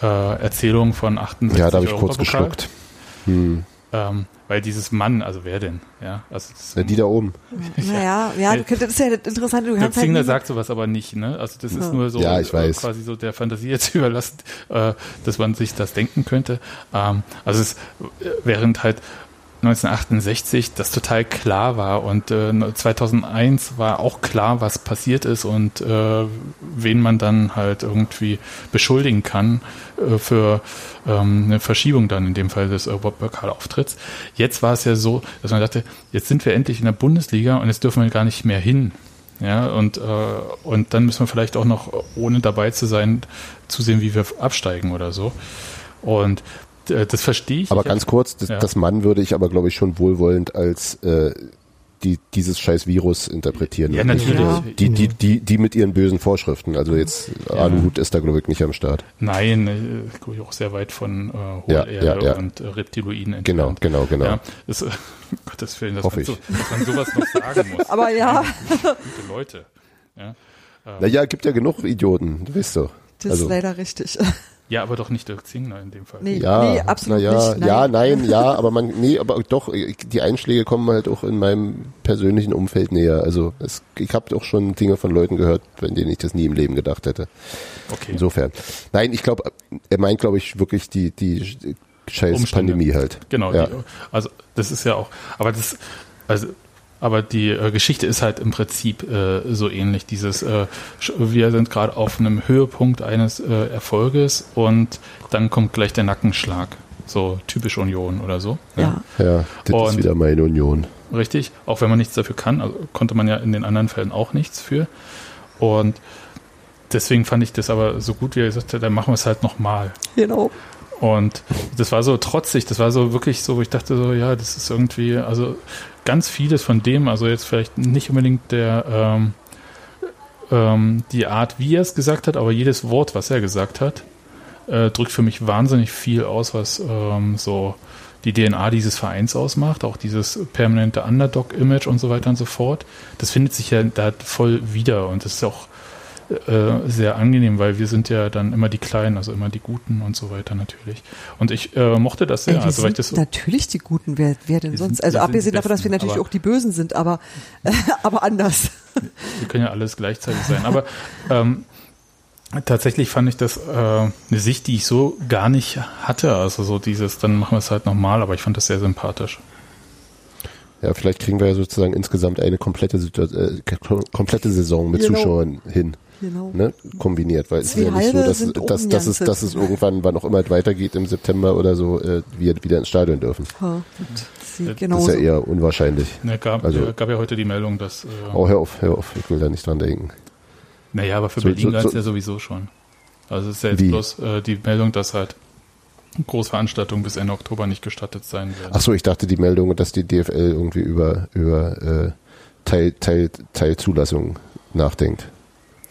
äh, Erzählung von 68 Ja, da habe ich kurz geschluckt. Hm. Ähm, weil dieses Mann, also wer denn? Ja, also das, Na, die da oben. Naja, ja, das ist ja das Interessante, du Der kannst halt Zingler nie- sagt sowas aber nicht, ne? Also das Ja. ist nur so Ja, ich weiß. äh, quasi so der Fantasie jetzt überlassen, äh, dass man sich das denken könnte. Ähm, also es äh, während halt 1968 das total klar war und äh, 2001 war auch klar, was passiert ist und äh, wen man dann halt irgendwie beschuldigen kann äh, für ähm, eine Verschiebung dann in dem Fall des Europapokal-Auftritts. Jetzt war es ja so, dass man dachte, jetzt sind wir endlich in der Bundesliga und jetzt dürfen wir gar nicht mehr hin. Ja, und, äh, und dann müssen wir vielleicht auch noch, ohne dabei zu sein, zusehen, wie wir absteigen oder so. Und äh, das verstehe ich. Aber Ich ganz hab- kurz, das, ja. das Mann würde ich aber, glaube ich, schon wohlwollend als äh, die dieses scheiß Virus interpretieren. Ja, natürlich. äh, Die, die, die, die mit ihren bösen Vorschriften. Also jetzt Aluhut ist da, glaube ich, nicht am Start. Nein, äh, glaube ich auch sehr weit von äh, Ja, ja, ja. und äh, Reptiloiden entfernt. Genau, genau, genau. Ja, das, äh, Gottes Willen, dass Hoffe man, so, ich. dass man sowas noch sagen muss. Aber ja. Gute Leute. Ja, ähm, Naja, gibt ja genug Idioten, du weißt doch. Das Also, ist leider richtig. Ja, aber doch nicht Dirk Zingler in dem Fall. Nee, ja, nee, absolut na ja, nicht. Nein. ja, nein, ja, aber man, nee, aber doch, die Einschläge kommen halt auch in meinem persönlichen Umfeld näher. Also es, ich habe auch schon Dinge von Leuten gehört, von denen ich das nie im Leben gedacht hätte. Okay. Insofern. Nein, ich glaube, er meint, glaube ich, wirklich die, die scheiß Umstände. Pandemie halt. Genau, Ja. die, also das ist ja auch, aber das, also aber die äh, Geschichte ist halt im Prinzip äh, so ähnlich. Dieses, äh, wir sind gerade auf einem Höhepunkt eines äh, Erfolges und dann kommt gleich der Nackenschlag. So typisch Union oder so. Ja. Ja, das ist Und- wieder meine Union. Richtig, auch wenn man nichts dafür kann, also konnte man ja in den anderen Fällen auch nichts für. Und deswegen fand ich das aber so gut, wie er gesagt hat, dann machen wir es halt nochmal. Genau. Und das war so trotzig, das war so wirklich so, wo ich dachte so, ja, das ist irgendwie, also ganz vieles von dem, also jetzt vielleicht nicht unbedingt der, ähm, ähm, die Art, wie er es gesagt hat, aber jedes Wort, was er gesagt hat, äh, drückt für mich wahnsinnig viel aus, was ähm, so die DNA dieses Vereins ausmacht, auch dieses permanente Underdog-Image und so weiter und so fort. Das findet sich ja da voll wieder und das ist auch äh, sehr angenehm, weil wir sind ja dann immer die Kleinen, also immer die Guten und so weiter natürlich. Und ich äh, mochte das sehr. Ey, wir also, weil ich das, natürlich die Guten, wer, wer denn sonst? sind- also wir sind abgesehen davon, dass wir natürlich auch die Bösen sind, aber, aber anders. wir können ja alles gleichzeitig sein. Aber ähm, tatsächlich fand ich das äh, eine Sicht, die ich so gar nicht hatte. Also so dieses, dann machen wir es halt nochmal, aber ich fand das sehr sympathisch. Ja, vielleicht kriegen wir ja sozusagen insgesamt eine komplette, äh, komplette Saison mit Genau. Zuschauern hin. Genau. ne, kombiniert, weil es ist ja nicht so, dass, dass, dass, es, dass es irgendwann, wann auch immer es weitergeht im September oder so, äh, wir wieder ins Stadion dürfen. Ha, das ist ja eher unwahrscheinlich. Ne, gab, Also- gab ja heute die Meldung, dass. Äh, Oh, hör auf, hör auf, ich will da nicht dran denken. Naja, aber für So- Berlin so- galt so- es ja sowieso schon. Also es ist ja jetzt Wie? bloß äh, die Meldung, dass halt Großveranstaltungen bis Ende Oktober nicht gestattet sein werden. Ach so, ich dachte die Meldung, dass die DFL irgendwie über, über äh, Teil, Teil, Teilzulassung nachdenkt.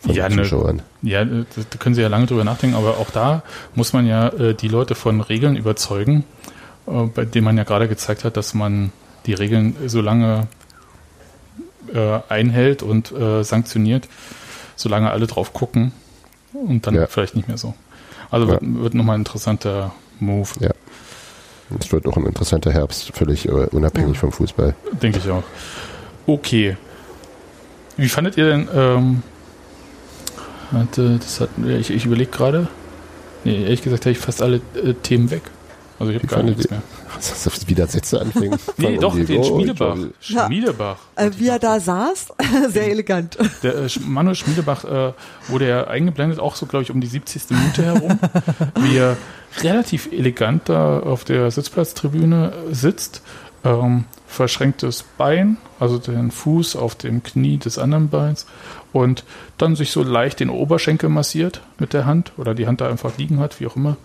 Von ja, den ne, Zuschauern. ja, äh, da können Sie ja lange drüber nachdenken, aber auch da muss man ja äh, die Leute von Regeln überzeugen, äh, bei denen man ja gerade gezeigt hat, dass man die Regeln so lange äh, einhält und äh, sanktioniert, solange alle drauf gucken und dann Ja. vielleicht nicht mehr so. Also wird, wird nochmal ein interessanter Move, Ja. Es wird auch ein interessanter Herbst, völlig äh, unabhängig vom Fußball. denke ich auch. Okay. Wie fandet ihr denn, ähm, warte, das hat, ja, ich, ich überlege gerade, nee, ehrlich gesagt habe ich fast alle äh, Themen weg. Also ich habe gar nichts mehr. Was ist das wieder Sätze anfangen? Nee, doch, den Oh, Schmiedebach. Ja. Schmiedebach. Äh, wie er da saß, sehr elegant. Der äh, Manuel Schmiedebach äh, wurde ja eingeblendet, auch so, glaube ich, um die 70. Minute herum, wie er relativ elegant da auf der Sitzplatztribüne äh, sitzt, ähm, verschränktes Bein, also den Fuß auf dem Knie des anderen Beins und dann sich so leicht den Oberschenkel massiert mit der Hand oder die Hand da einfach liegen hat, wie auch immer.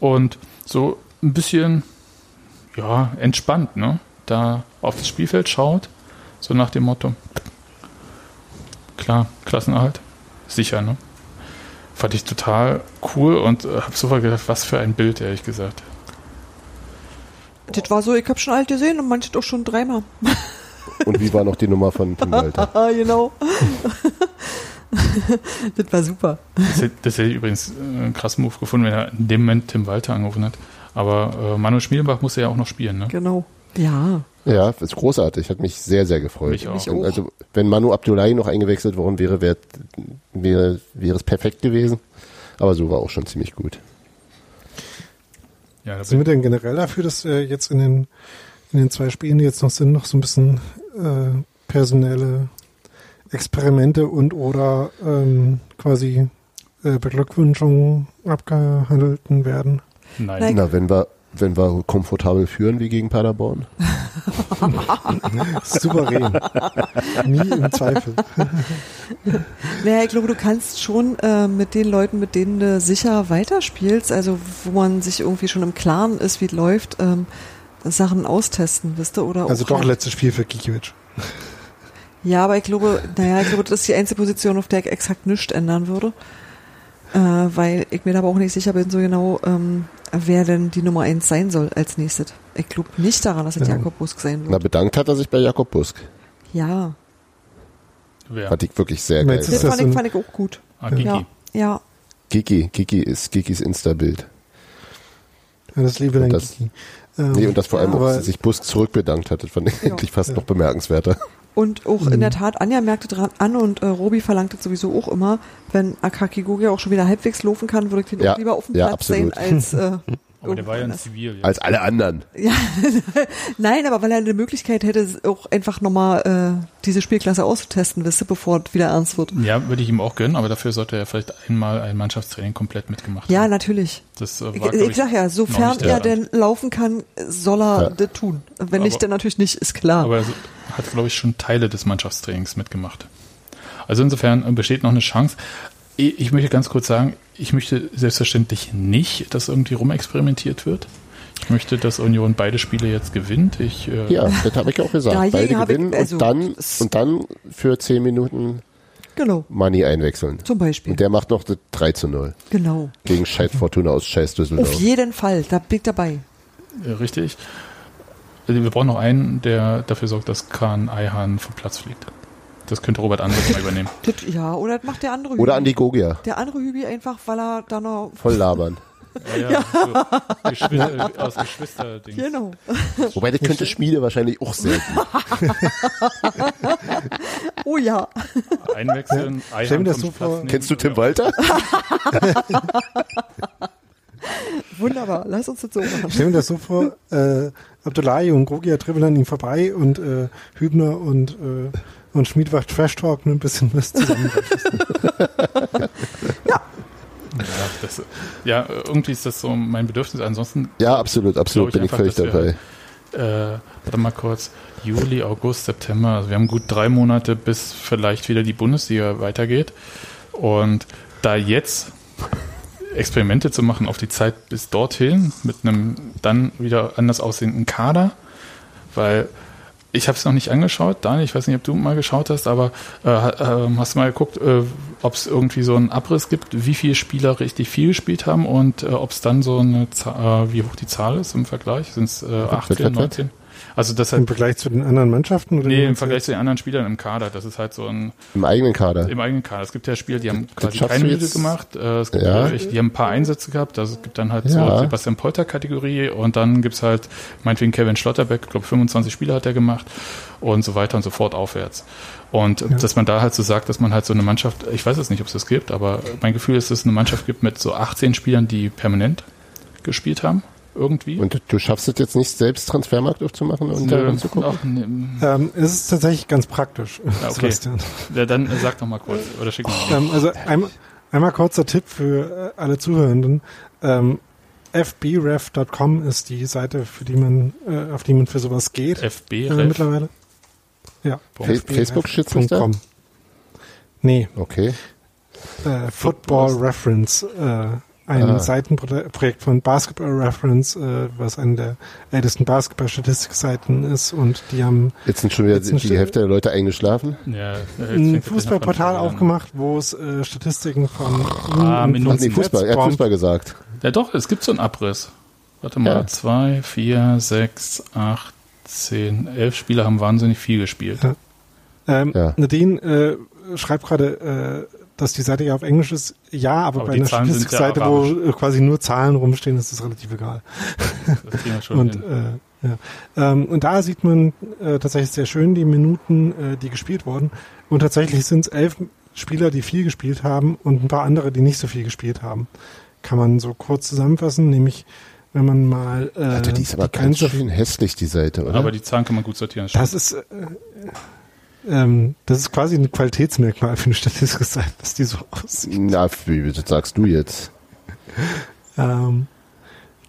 Und so ein bisschen, ja, entspannt, ne? Da aufs Spielfeld schaut, so nach dem Motto, klar, Klassenerhalt, sicher, ne? Fand ich total cool und äh, habe sofort gedacht, was für ein Bild, ehrlich gesagt. Das war so, ich habe schon alt gesehen und manche doch schon dreimal. Und wie war noch die Nummer von Tim Walter? genau. das war super. Das hätte, das hätte ich übrigens äh, einen krassen Move gefunden, wenn er in dem Moment Tim Walter angerufen hat. Aber äh, Manuel Schmiedenbach musste ja auch noch spielen, ne? Genau. Ja. Ja, ist großartig, hat mich sehr, sehr gefreut. Mich auch. Also, wenn Manu Abdullahi noch eingewechselt worden wäre, wäre, wäre, wäre es perfekt gewesen. Aber so war auch schon ziemlich gut. Ja, Sind wir denn generell dafür, dass äh, jetzt in den, in den zwei Spielen, die jetzt noch sind, noch so ein bisschen äh, personelle Experimente und oder ähm, quasi äh, Beglückwünschungen abgehandelten werden? Nein. Na, wenn wir, wenn wir komfortabel führen wie gegen Paderborn. Souverän. Nie im Zweifel. Naja, ich glaube, du kannst schon äh, mit den Leuten, mit denen du sicher weiterspielst, also wo man sich irgendwie schon im Klaren ist, wie es läuft, ähm, Sachen austesten, wisst ihr? Oder Also doch halt- letztes Spiel für Gikiewicz. Ja, aber ich glaube, naja, ich glaube, das ist die einzige Position, auf der ich exakt nichts ändern würde. Äh, weil ich mir da aber auch nicht sicher bin, so genau, ähm, wer denn die Nummer eins sein soll als nächstes. Ich glaube nicht daran, dass es Ja. Jakob Busk sein Na, wird. bedankt hat er sich bei Jakob Busk. Ja, Wer? Fand ich wirklich sehr geil. Das Ist das fand ich, fand ich auch gut. Ah, Kiki. Ja, ja. Gigi, Gigi ist Gigis Insta-Bild. Ja, das liebe dann das-. Ähm, Nee, und das vor allem auch aber sich Busk zurückbedankt hat, das fand ich Ja. eigentlich fast noch bemerkenswerter. Und auch in der Tat, Anja merkte dran an und äh, Robi verlangte sowieso auch immer, wenn Akaki Gogia auch schon wieder halbwegs laufen kann, würde ich den Ja, auch lieber auf dem ja, Platz sehen absolut. als äh, Aber der war ja in irgendwo Zivil. Ja. Als alle anderen. Ja, nein, aber weil er eine Möglichkeit hätte, auch einfach nochmal äh, diese Spielklasse auszutesten, wisst ihr, bevor es wieder ernst wird. ja, würde ich ihm auch gönnen, aber dafür sollte er vielleicht einmal ein Mannschaftstraining komplett mitgemacht Ja, haben. natürlich. Das äh, war, Ich, glaub ich sag ja, sofern er denn laufen kann, soll er Ja. das tun. Wenn Aber- nicht, dann natürlich nicht, ist klar. Aber er hat, glaube ich, schon Teile des Mannschaftstrainings mitgemacht. Also insofern äh, besteht noch eine Chance. Ich möchte ganz kurz sagen, ich möchte selbstverständlich nicht, dass irgendwie rumexperimentiert wird. Ich möchte, dass Union beide Spiele jetzt gewinnt. Ich, äh, Ja, das habe ich auch gesagt. Beide habe ich- gewinnen also, und, dann, und dann für 10 Minuten genau, Money einwechseln. zum Beispiel. Und der macht noch das 3 zu 0 Genau. gegen Scheiß Fortuna aus Scheiß Düsseldorf. Auf jeden Fall, da bin ich dabei. äh, richtig. Also Wir brauchen noch einen, der dafür sorgt, dass Kahn Eihahn vom Platz fliegt. Das könnte Robert Andres mal übernehmen. Das, ja, oder das macht der andere Oder Hübi. Andi Gogia. Der andere Hübi einfach, weil er da noch... Voll labern. Ja, ja, So Geschwister, aus Geschwisterdings. Genau. Wobei, das könnte Schmiede wahrscheinlich auch gut. Oh ja. Einwechseln, Stell mir Eihahn das vom so Platz vor- nehmen. Kennst du Tim Walter? Wunderbar, lass uns das so machen. Ich stelle mir das so vor, äh, Abdullahi und Grogia dribbeln an ihm vorbei und äh, Hübner und äh, und Schmied macht Trash Talk nur ein bisschen was zusammen. Ja, das, ja, irgendwie ist das so mein Bedürfnis. Ansonsten. Ja, absolut, absolut, bin ich völlig dabei. äh, warte mal kurz. Juli, August, September. Also wir haben gut drei Monate, bis vielleicht wieder die Bundesliga weitergeht. Und da jetzt Experimente zu machen auf die Zeit bis dorthin mit einem dann wieder anders aussehenden Kader, weil ich habe es noch nicht angeschaut, Daniel, ich weiß nicht, ob du mal geschaut hast, aber äh, äh, hast du mal geguckt, äh, ob es irgendwie so einen Abriss gibt, wie viele Spieler richtig viel gespielt haben und äh, ob es dann so eine Zahl, äh, wie hoch die Zahl ist im Vergleich? Sind es äh, 18, 19? Also das Im Vergleich zu den anderen Mannschaften? Oder nee, im Vergleich zu den anderen Spielern im Kader. Das ist halt so ein... Im eigenen Kader? Im eigenen Kader. Es gibt ja Spieler, die haben quasi schaffst keine jetzt- gemacht. Äh, es gibt Ja. welche, die haben ein paar Einsätze gehabt. Also es gibt dann halt Ja. so Sebastian Polter-Kategorie und dann gibt's halt meinetwegen Kevin Schlotterbeck, ich glaube 25 Spiele hat er gemacht und so weiter und so fort aufwärts. Und äh, dass man da halt so sagt, dass man halt so eine Mannschaft, ich weiß jetzt nicht, ob es das gibt, aber mein Gefühl ist, dass es eine Mannschaft gibt mit so 18 Spielern, die permanent gespielt haben. Irgendwie. Und du, schaffst es jetzt nicht, selbst Transfermarkt aufzumachen und da Nö, ranzugucken? auch, ne, Ähm, es ist tatsächlich ganz praktisch, Ja, okay. Sebastian. Ja, dann äh, sag doch mal kurz oder schick mal. Ähm, also einmal, einmal kurzer Tipp für äh, alle Zuhörenden. Ähm, fbref.com ist die Seite, für die man, äh, auf die man für sowas geht. FB äh, mittlerweile. Ja. Fa- Facebook schützt mich da? fbref.com. Nee. Okay. Äh, Football Reference, äh, ein Ah. Seitenprojekt von Basketball Reference, äh, was eine der ältesten Basketball-Statistikseiten ist und die haben Jetzt sind schon wieder die St- Hälfte der Leute eingeschlafen. Ja, ein Fußballportal aufgemacht, wo es äh, Statistiken von Ah, und Minuten. Nee, Fußball, er hat Fußball gesagt. Ja doch, es gibt so einen Abriss. Warte mal, Ja. zwei, vier, sechs, acht, zehn, elf Spieler haben wahnsinnig viel gespielt. Ja. Ähm, Ja. Nadine äh, schreibt gerade, äh, dass die Seite ja auf Englisch ist. Ja, aber, Aber bei die einer sind ja Statistikseite, wo quasi nur Zahlen rumstehen, ist das relativ egal. Das und, hin. äh, ja. ähm, und da sieht man äh, tatsächlich sehr schön die Minuten, äh, die gespielt wurden. Und tatsächlich sind es elf Spieler, die viel gespielt haben und ein paar andere, die nicht so viel gespielt haben. Kann man so kurz zusammenfassen, nämlich wenn man mal äh, Alter, die ist aber ganz Grenze schön hässlich, die Seite, oder? Aber die Zahlen kann man gut sortieren. Das ist, äh, ähm, das ist quasi ein Qualitätsmerkmal für eine Statistikseite, dass die so aussieht. Na, wie das sagst du jetzt? Ähm,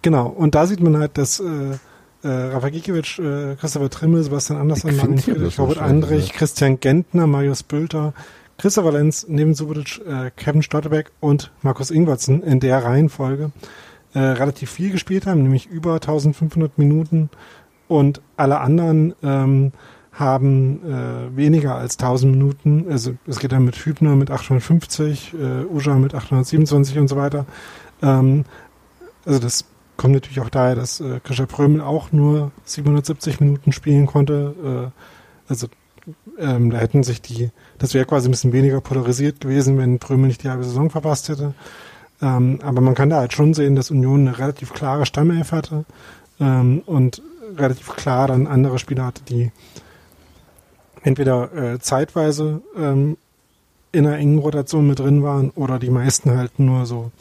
genau, und da sieht man halt, dass äh, äh, Rafa Gikiewicz, äh, Christopher Trimmel, Sebastian Andersson, Martin Friedrich, Robert Andrich, ne? Christian Gentner, Marius Bülter, Christopher Lenz, neben Subotic, äh, Kevin Stotterbeck und Markus Ingwertsen in der Reihenfolge äh, relativ viel gespielt haben, nämlich über 1500 Minuten und alle anderen ähm, haben äh, weniger als 1000 Minuten. Also es geht dann mit Hübner mit 850, äh, Uja mit 827 und so weiter. Ähm, also das kommt natürlich auch daher, dass äh, Krischer Prömel auch nur 770 Minuten spielen konnte. Äh, also ähm, da hätten sich die, das wäre quasi ein bisschen weniger polarisiert gewesen, wenn Prömel nicht die halbe Saison verpasst hätte. Ähm, aber man kann da halt schon sehen, dass Union eine relativ klare Stammelf hatte ähm, und relativ klar dann andere Spieler hatte, die entweder äh, zeitweise ähm, in einer engen Rotation mit drin waren oder die meisten halt nur so,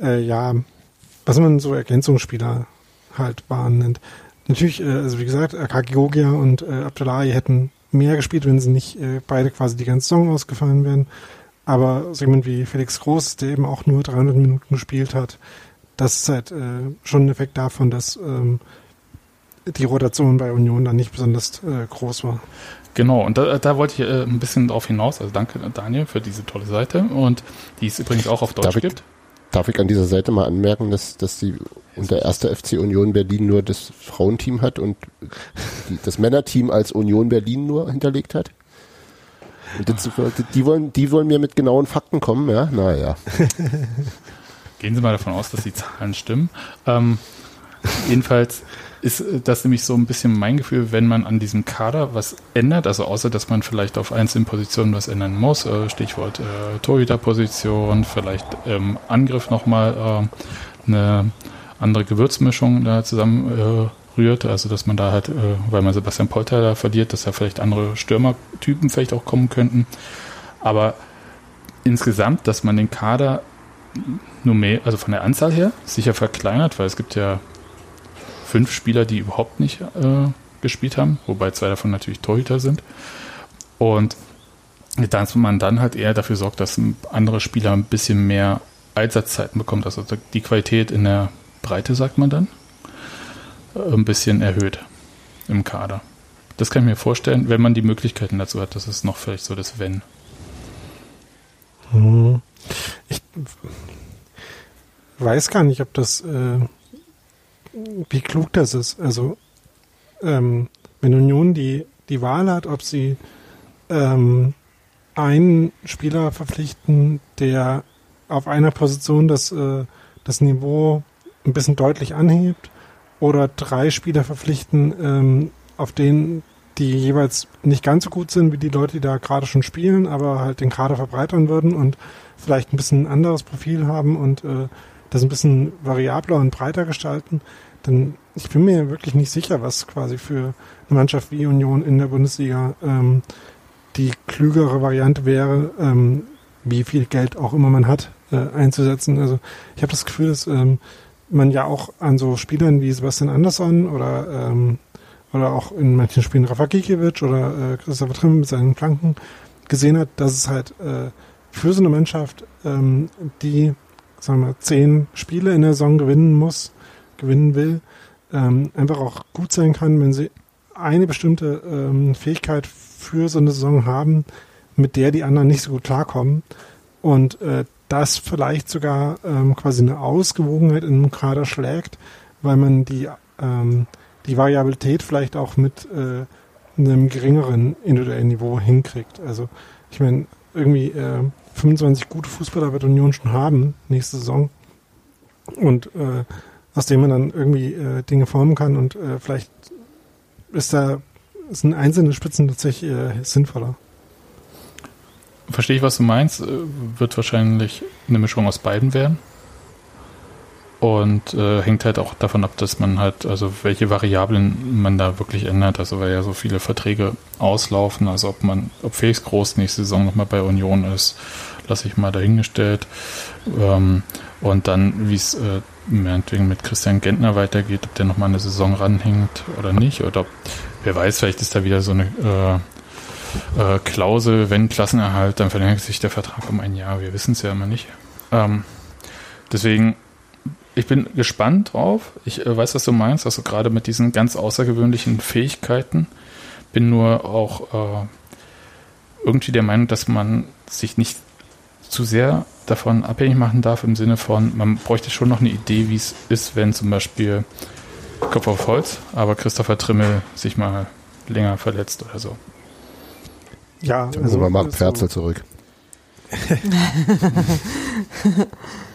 äh, ja, was man so Ergänzungsspieler halt waren. Und natürlich, äh, also wie gesagt, Akaki Gogia und äh, Abdullahi hätten mehr gespielt, wenn sie nicht äh, beide quasi die ganze Saison ausgefallen wären. Aber so jemand wie Felix Groß, der eben auch nur 300 Minuten gespielt hat, das ist halt äh, schon ein Effekt davon, dass ähm, die Rotation bei Union dann nicht besonders äh, groß war. Genau, und da, da wollte ich äh, ein bisschen drauf hinaus. Also danke Daniel für diese tolle Seite und die es übrigens auch auf Deutsch Darf ich, gibt. darf ich an dieser Seite mal anmerken, dass, dass die unter erster FC Union Berlin nur das Frauenteam hat und die, das Männerteam als Union Berlin nur hinterlegt hat? Und das, die, wollen, die wollen mir mit genauen Fakten kommen, ja? Naja. Gehen Sie mal davon aus, dass die Zahlen stimmen. Ähm, jedenfalls ist äh, das nämlich so ein bisschen mein Gefühl, wenn man an diesem Kader was ändert, also außer dass man vielleicht auf einzelnen Positionen was ändern muss, äh, Stichwort äh, Torhüterposition, vielleicht ähm, Angriff nochmal äh, eine andere Gewürzmischung da zusammen äh, rührt, also dass man da halt, äh, weil man Sebastian Polter da verliert, dass da vielleicht andere Stürmertypen vielleicht auch kommen könnten. Aber insgesamt, dass man den Kader nur mehr, also von der Anzahl her, sicher verkleinert, weil es gibt ja fünf Spieler, die überhaupt nicht äh, gespielt haben, wobei zwei davon natürlich Torhüter sind. Und dass man dann halt eher dafür sorgt, dass andere Spieler ein bisschen mehr Einsatzzeiten bekommt, also die Qualität in der Breite, sagt man dann, äh, ein bisschen erhöht im Kader. Das kann ich mir vorstellen, wenn man die Möglichkeiten dazu hat. Das ist noch vielleicht so das Wenn. Hm. Ich weiß gar nicht, ob das, äh, wie klug das ist. Also, ähm, wenn Union die, die Wahl hat, ob sie ähm, einen Spieler verpflichten, der auf einer Position das, äh, das Niveau ein bisschen deutlich anhebt, oder drei Spieler verpflichten, ähm, auf denen die jeweils nicht ganz so gut sind wie die Leute, die da gerade schon spielen, aber halt den Kader verbreitern würden und vielleicht ein bisschen ein anderes Profil haben und äh, das ein bisschen variabler und breiter gestalten, dann ich bin mir wirklich nicht sicher, was quasi für eine Mannschaft wie Union in der Bundesliga ähm, die klügere Variante wäre, ähm, wie viel Geld auch immer man hat, äh, einzusetzen. Also ich habe das Gefühl, dass ähm, man ja auch an so Spielern wie Sebastian Andersson oder ähm, oder auch in manchen Spielen Rafa Gikiewicz oder äh, Christopher Trimm mit seinen Flanken gesehen hat, dass es halt äh, für so eine Mannschaft, ähm, die sagen wir zehn Spiele in der Saison gewinnen muss, gewinnen will, ähm, einfach auch gut sein kann, wenn sie eine bestimmte ähm, Fähigkeit für so eine Saison haben, mit der die anderen nicht so gut klarkommen und äh, das vielleicht sogar ähm, quasi eine Ausgewogenheit in einem Kader schlägt, weil man die ähm, die Variabilität vielleicht auch mit äh, einem geringeren individuellen Niveau hinkriegt. Also ich meine, irgendwie äh, 25 gute Fußballer wird Union schon haben nächste Saison und äh, aus dem man dann irgendwie äh, Dinge formen kann und äh, vielleicht ist da sind einzelne Spitzen tatsächlich äh, sinnvoller. Verstehe ich, was du meinst. Äh, wird wahrscheinlich eine Mischung aus beiden werden. Und äh, hängt halt auch davon ab, dass man halt, also welche Variablen man da wirklich ändert. Also weil ja so viele Verträge auslaufen, also ob man, ob Felix Groß nächste Saison nochmal bei Union ist, lasse ich mal dahingestellt. Ähm, und dann, wie es äh, meinetwegen mit Christian Gentner weitergeht, ob der nochmal eine Saison ranhängt oder nicht. Oder ob, wer weiß, vielleicht ist da wieder so eine äh, äh, Klausel, wenn Klassenerhalt, dann verlängert sich der Vertrag um ein Jahr. Wir wissen es ja immer nicht. Ähm, deswegen ich bin gespannt drauf. Ich äh, weiß, was du meinst, also gerade mit diesen ganz außergewöhnlichen Fähigkeiten. Bin nur auch äh, irgendwie der Meinung, dass man sich nicht zu sehr davon abhängig machen darf, im Sinne von, man bräuchte schon noch eine Idee, wie es ist, wenn zum Beispiel Kopf auf Holz, aber Christopher Trimmel sich mal länger verletzt oder so. Ja, also man macht Pferzel so. zurück.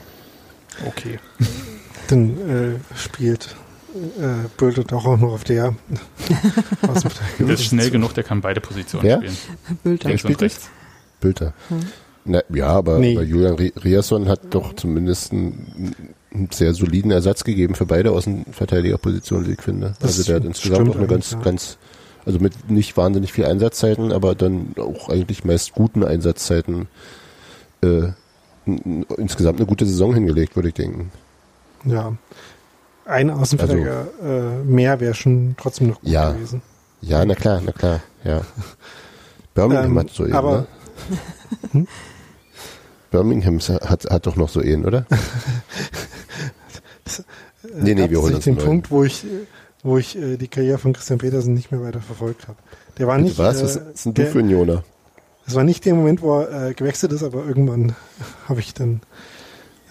okay. Dann äh, spielt äh, doch auch noch auf der. der ist schnell genug, der kann beide Positionen Wer? spielen. Bülter. Links und rechts. Bülter. Hm. Na, ja, aber, nee. aber Julian Riasson hat doch zumindest einen, einen, sehr soliden Ersatz gegeben für beide Außenverteidigerpositionen, wie ich finde. Das also der hat insgesamt auch eine ganz, ja. ganz, also mit nicht wahnsinnig viel Einsatzzeiten, aber dann auch eigentlich meist guten Einsatzzeiten äh, insgesamt eine gute Saison hingelegt, würde ich denken. Ja. Ein Außenverteidiger also, äh, mehr wäre schon trotzdem noch gut ja. gewesen. Ja, na klar, na klar, ja. Birmingham ähm, hat so eben, aber, ne? hm? Birmingham hat, hat doch noch so Ehen, oder? das, äh, nee, nee, wir holen uns den Punkt, wo ich, wo ich äh, die Karriere von Christian Petersen nicht mehr weiter verfolgt habe. Der war nicht. Was? Äh, was ist denn du für ein Jona? Das war nicht der Moment, wo er äh, gewechselt ist, aber irgendwann habe ich dann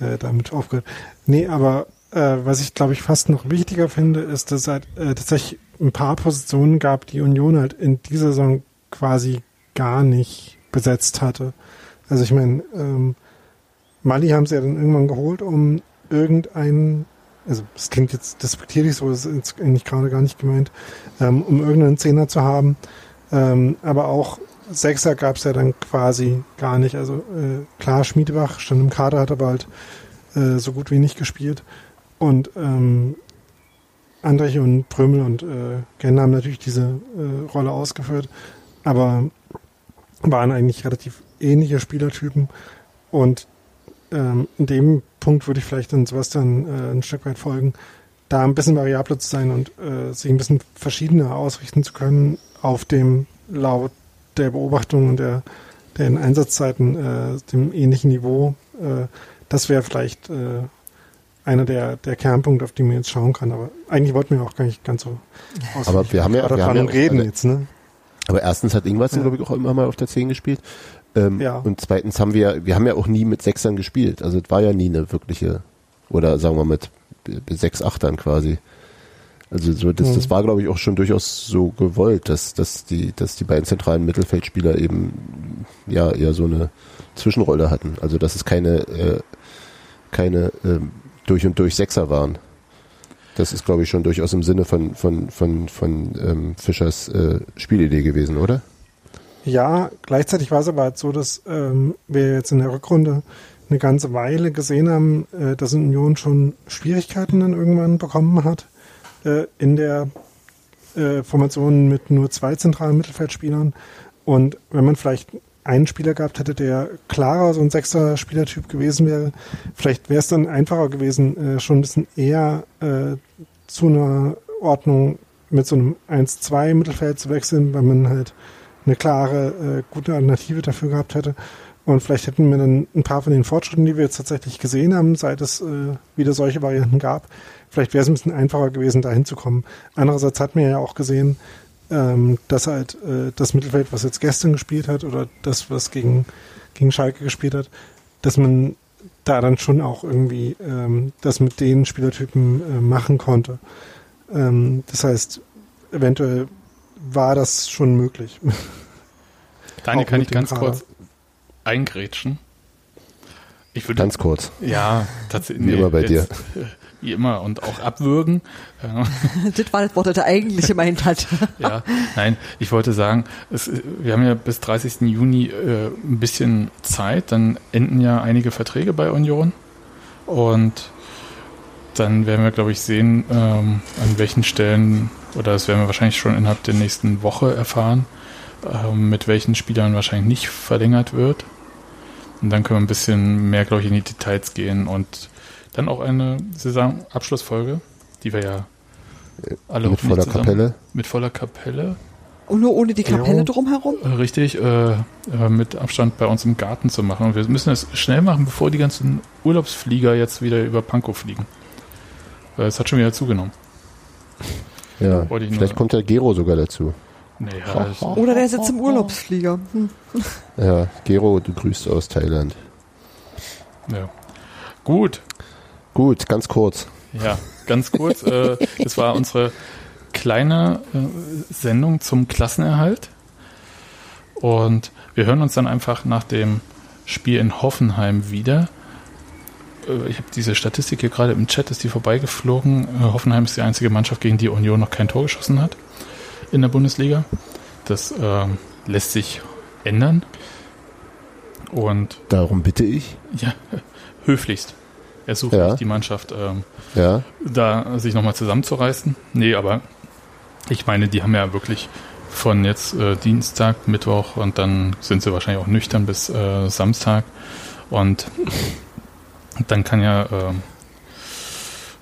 äh, damit aufgehört. Nee, aber äh, was ich glaube ich fast noch wichtiger finde, ist, dass es halt äh, tatsächlich ein paar Positionen gab, die Union halt in dieser Saison quasi gar nicht besetzt hatte. Also ich meine, ähm, Mali haben sie ja dann irgendwann geholt, um irgendeinen, also es klingt jetzt despektierlich so, das ist jetzt eigentlich gerade gar nicht gemeint, ähm, um irgendeinen Zehner zu haben. Ähm, aber auch Sechser gab es ja dann quasi gar nicht. Also äh, klar, Schmiedebach stand im Kader, hat aber halt äh, so gut wie nicht gespielt. Und ähm, Andrich und Prömel und äh, Genn haben natürlich diese äh, Rolle ausgeführt, aber waren eigentlich relativ ähnliche Spielertypen. Und ähm, in dem Punkt würde ich vielleicht dann Sebastian äh, ein Stück weit folgen, da ein bisschen variabler zu sein und äh, sich ein bisschen verschiedener ausrichten zu können auf dem laut der Beobachtung und der, der in Einsatzzeiten äh, dem ähnlichen Niveau, äh, das wäre vielleicht äh, einer der, der Kernpunkte, auf die man jetzt schauen kann. Aber eigentlich wollten wir auch gar nicht ganz so Aber wir haben ja, wir haben ja reden also- jetzt, ne? Aber erstens hat Ingwer, Ja. glaube ich, auch immer mal auf der 10 gespielt. Ähm, Ja. Und zweitens haben wir, wir haben ja auch nie mit Sechsern gespielt. Also es war ja nie eine wirkliche, oder sagen wir mit b- b- sechs Achtern quasi. Also so, das, Mhm. das war, glaube ich, auch schon durchaus so gewollt, dass, dass die, dass die beiden zentralen Mittelfeldspieler eben ja eher so eine Zwischenrolle hatten. Also dass es keine, äh, keine ähm, durch und durch Sechser waren. Das ist, glaube ich, schon durchaus im Sinne von, von, von, von ähm, Fischers äh, Spielidee gewesen, oder? Ja, gleichzeitig war es aber halt so, dass ähm, wir jetzt in der Rückrunde eine ganze Weile gesehen haben, äh, dass Union schon Schwierigkeiten dann irgendwann bekommen hat äh, in der äh, Formation mit nur zwei zentralen Mittelfeldspielern. Und wenn man vielleicht einen Spieler gehabt hätte, der klarer so ein sechster Spielertyp gewesen wäre, vielleicht wäre es dann einfacher gewesen, äh, schon ein bisschen eher äh, zu einer Ordnung mit so einem 1-2 Mittelfeld zu wechseln, weil man halt eine klare, äh, gute Alternative dafür gehabt hätte. Und vielleicht hätten wir dann ein paar von den Fortschritten, die wir jetzt tatsächlich gesehen haben, seit es äh, wieder solche Varianten gab, vielleicht wäre es ein bisschen einfacher gewesen, da hinzukommen. Andererseits hat man ja auch gesehen, ähm, dass halt äh, das Mittelfeld, was jetzt gestern gespielt hat, oder das, was gegen, gegen Schalke gespielt hat, dass man da dann schon auch irgendwie ähm, das mit den Spielertypen äh, machen konnte. Ähm, das heißt, eventuell war das schon möglich. Daniel, Auch kann ich ganz Kader. kurz eingrätschen? Ich würde, Ganz kurz. Ja, tatsächlich. Wie immer bei dir. Wie immer und auch abwürgen. Das war das Wort, das er eigentlich gemeint hat. ja, nein, ich wollte sagen, es, wir haben ja bis 30. Juni äh, ein bisschen Zeit, dann enden ja einige Verträge bei Union und dann werden wir, glaube ich, sehen, ähm, an welchen Stellen, oder das werden wir wahrscheinlich schon innerhalb der nächsten Woche erfahren, ähm, mit welchen Spielern wahrscheinlich nicht verlängert wird. Und dann können wir ein bisschen mehr, glaube ich, in die Details gehen und dann auch eine Saisonabschlussfolge, die wir ja alle Mit voller zusammen- Kapelle. Mit voller Kapelle. Und nur ohne die Kapelle drumherum? Äh, Richtig, äh, äh, mit Abstand bei uns im Garten zu machen. Und wir müssen es schnell machen, bevor die ganzen Urlaubsflieger jetzt wieder über Pankow fliegen. Weil es hat schon wieder zugenommen. Ja, vielleicht kommt der Gero sogar dazu. Nee, ja, Oder der sitzt im Urlaubsflieger. Hm. Ja, Gero, du grüßt aus Thailand. ja. Gut. Gut, ganz kurz. Ja, ganz kurz. äh, das war unsere kleine äh, Sendung zum Klassenerhalt. Und wir hören uns dann einfach nach dem Spiel in Hoffenheim wieder. Äh, Ich habe diese Statistik hier gerade im Chat, ist die vorbeigeflogen. Äh, Hoffenheim ist die einzige Mannschaft, gegen die Union noch kein Tor geschossen hat in der Bundesliga. Das ähm, lässt sich ändern. Und Darum bitte ich. ja, höflichst. Ersucht Ja. mich die Mannschaft, ähm, Ja. da sich nochmal zusammenzureißen. Nee, aber ich meine, die haben ja wirklich von jetzt äh, Dienstag, Mittwoch und dann sind sie wahrscheinlich auch nüchtern bis äh, Samstag. Und dann kann ja, ähm,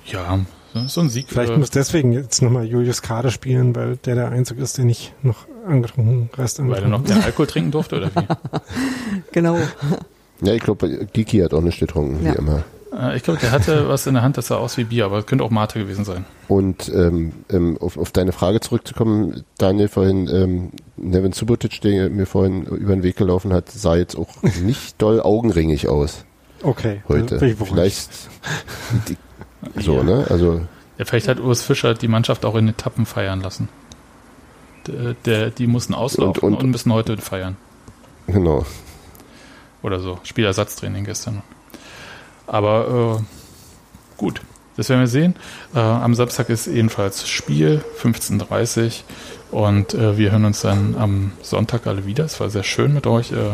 ja, so- ein Sieg. Vielleicht äh, muss deswegen jetzt nochmal Julius Kade spielen, weil der der Einzige ist, der nicht noch angetrunken, Rest weil er noch der Alkohol trinken durfte, oder wie? Genau. Ja, ich glaube, Giki hat auch nicht getrunken, Ja. wie immer. Äh, ich glaube, der hatte was in der Hand, das sah aus wie Bier, aber es könnte auch Mate gewesen sein. Und ähm, ähm, auf, auf deine Frage zurückzukommen, Daniel vorhin, ähm, Nevin Subotic, der mir vorhin über den Weg gelaufen hat, sah jetzt auch nicht doll augenringig aus Okay, heute. bin ich beruhigt. Vielleicht die, so, Ja. ne? Also Ja, vielleicht hat Urs Fischer die Mannschaft auch in Etappen feiern lassen. Der, der, die mussten auslaufen und, Und- und- müssen heute feiern. genau. Oder so. Spielersatztraining gestern. Aber äh, gut, das werden wir sehen. Äh, am Samstag ist ebenfalls Spiel, 15.30 und äh, wir hören uns dann am Sonntag alle wieder. Es war sehr schön mit euch äh,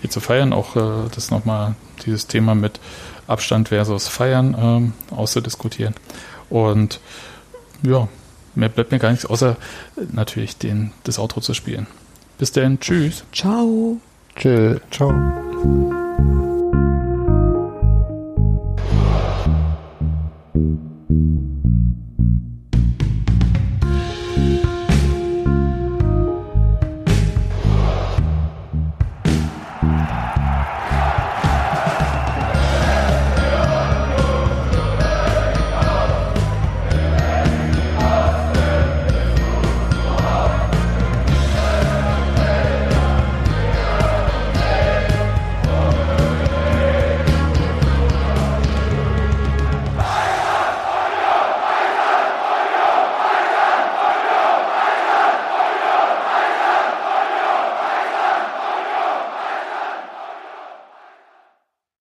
hier zu feiern. Auch äh, das nochmal, dieses Thema mit Abstand versus Feiern ähm, auszudiskutieren. Und ja, mehr bleibt mir gar nichts, außer äh, natürlich den, das Outro zu spielen. Bis dann, tschüss. Ciao. Tschö. Ciao.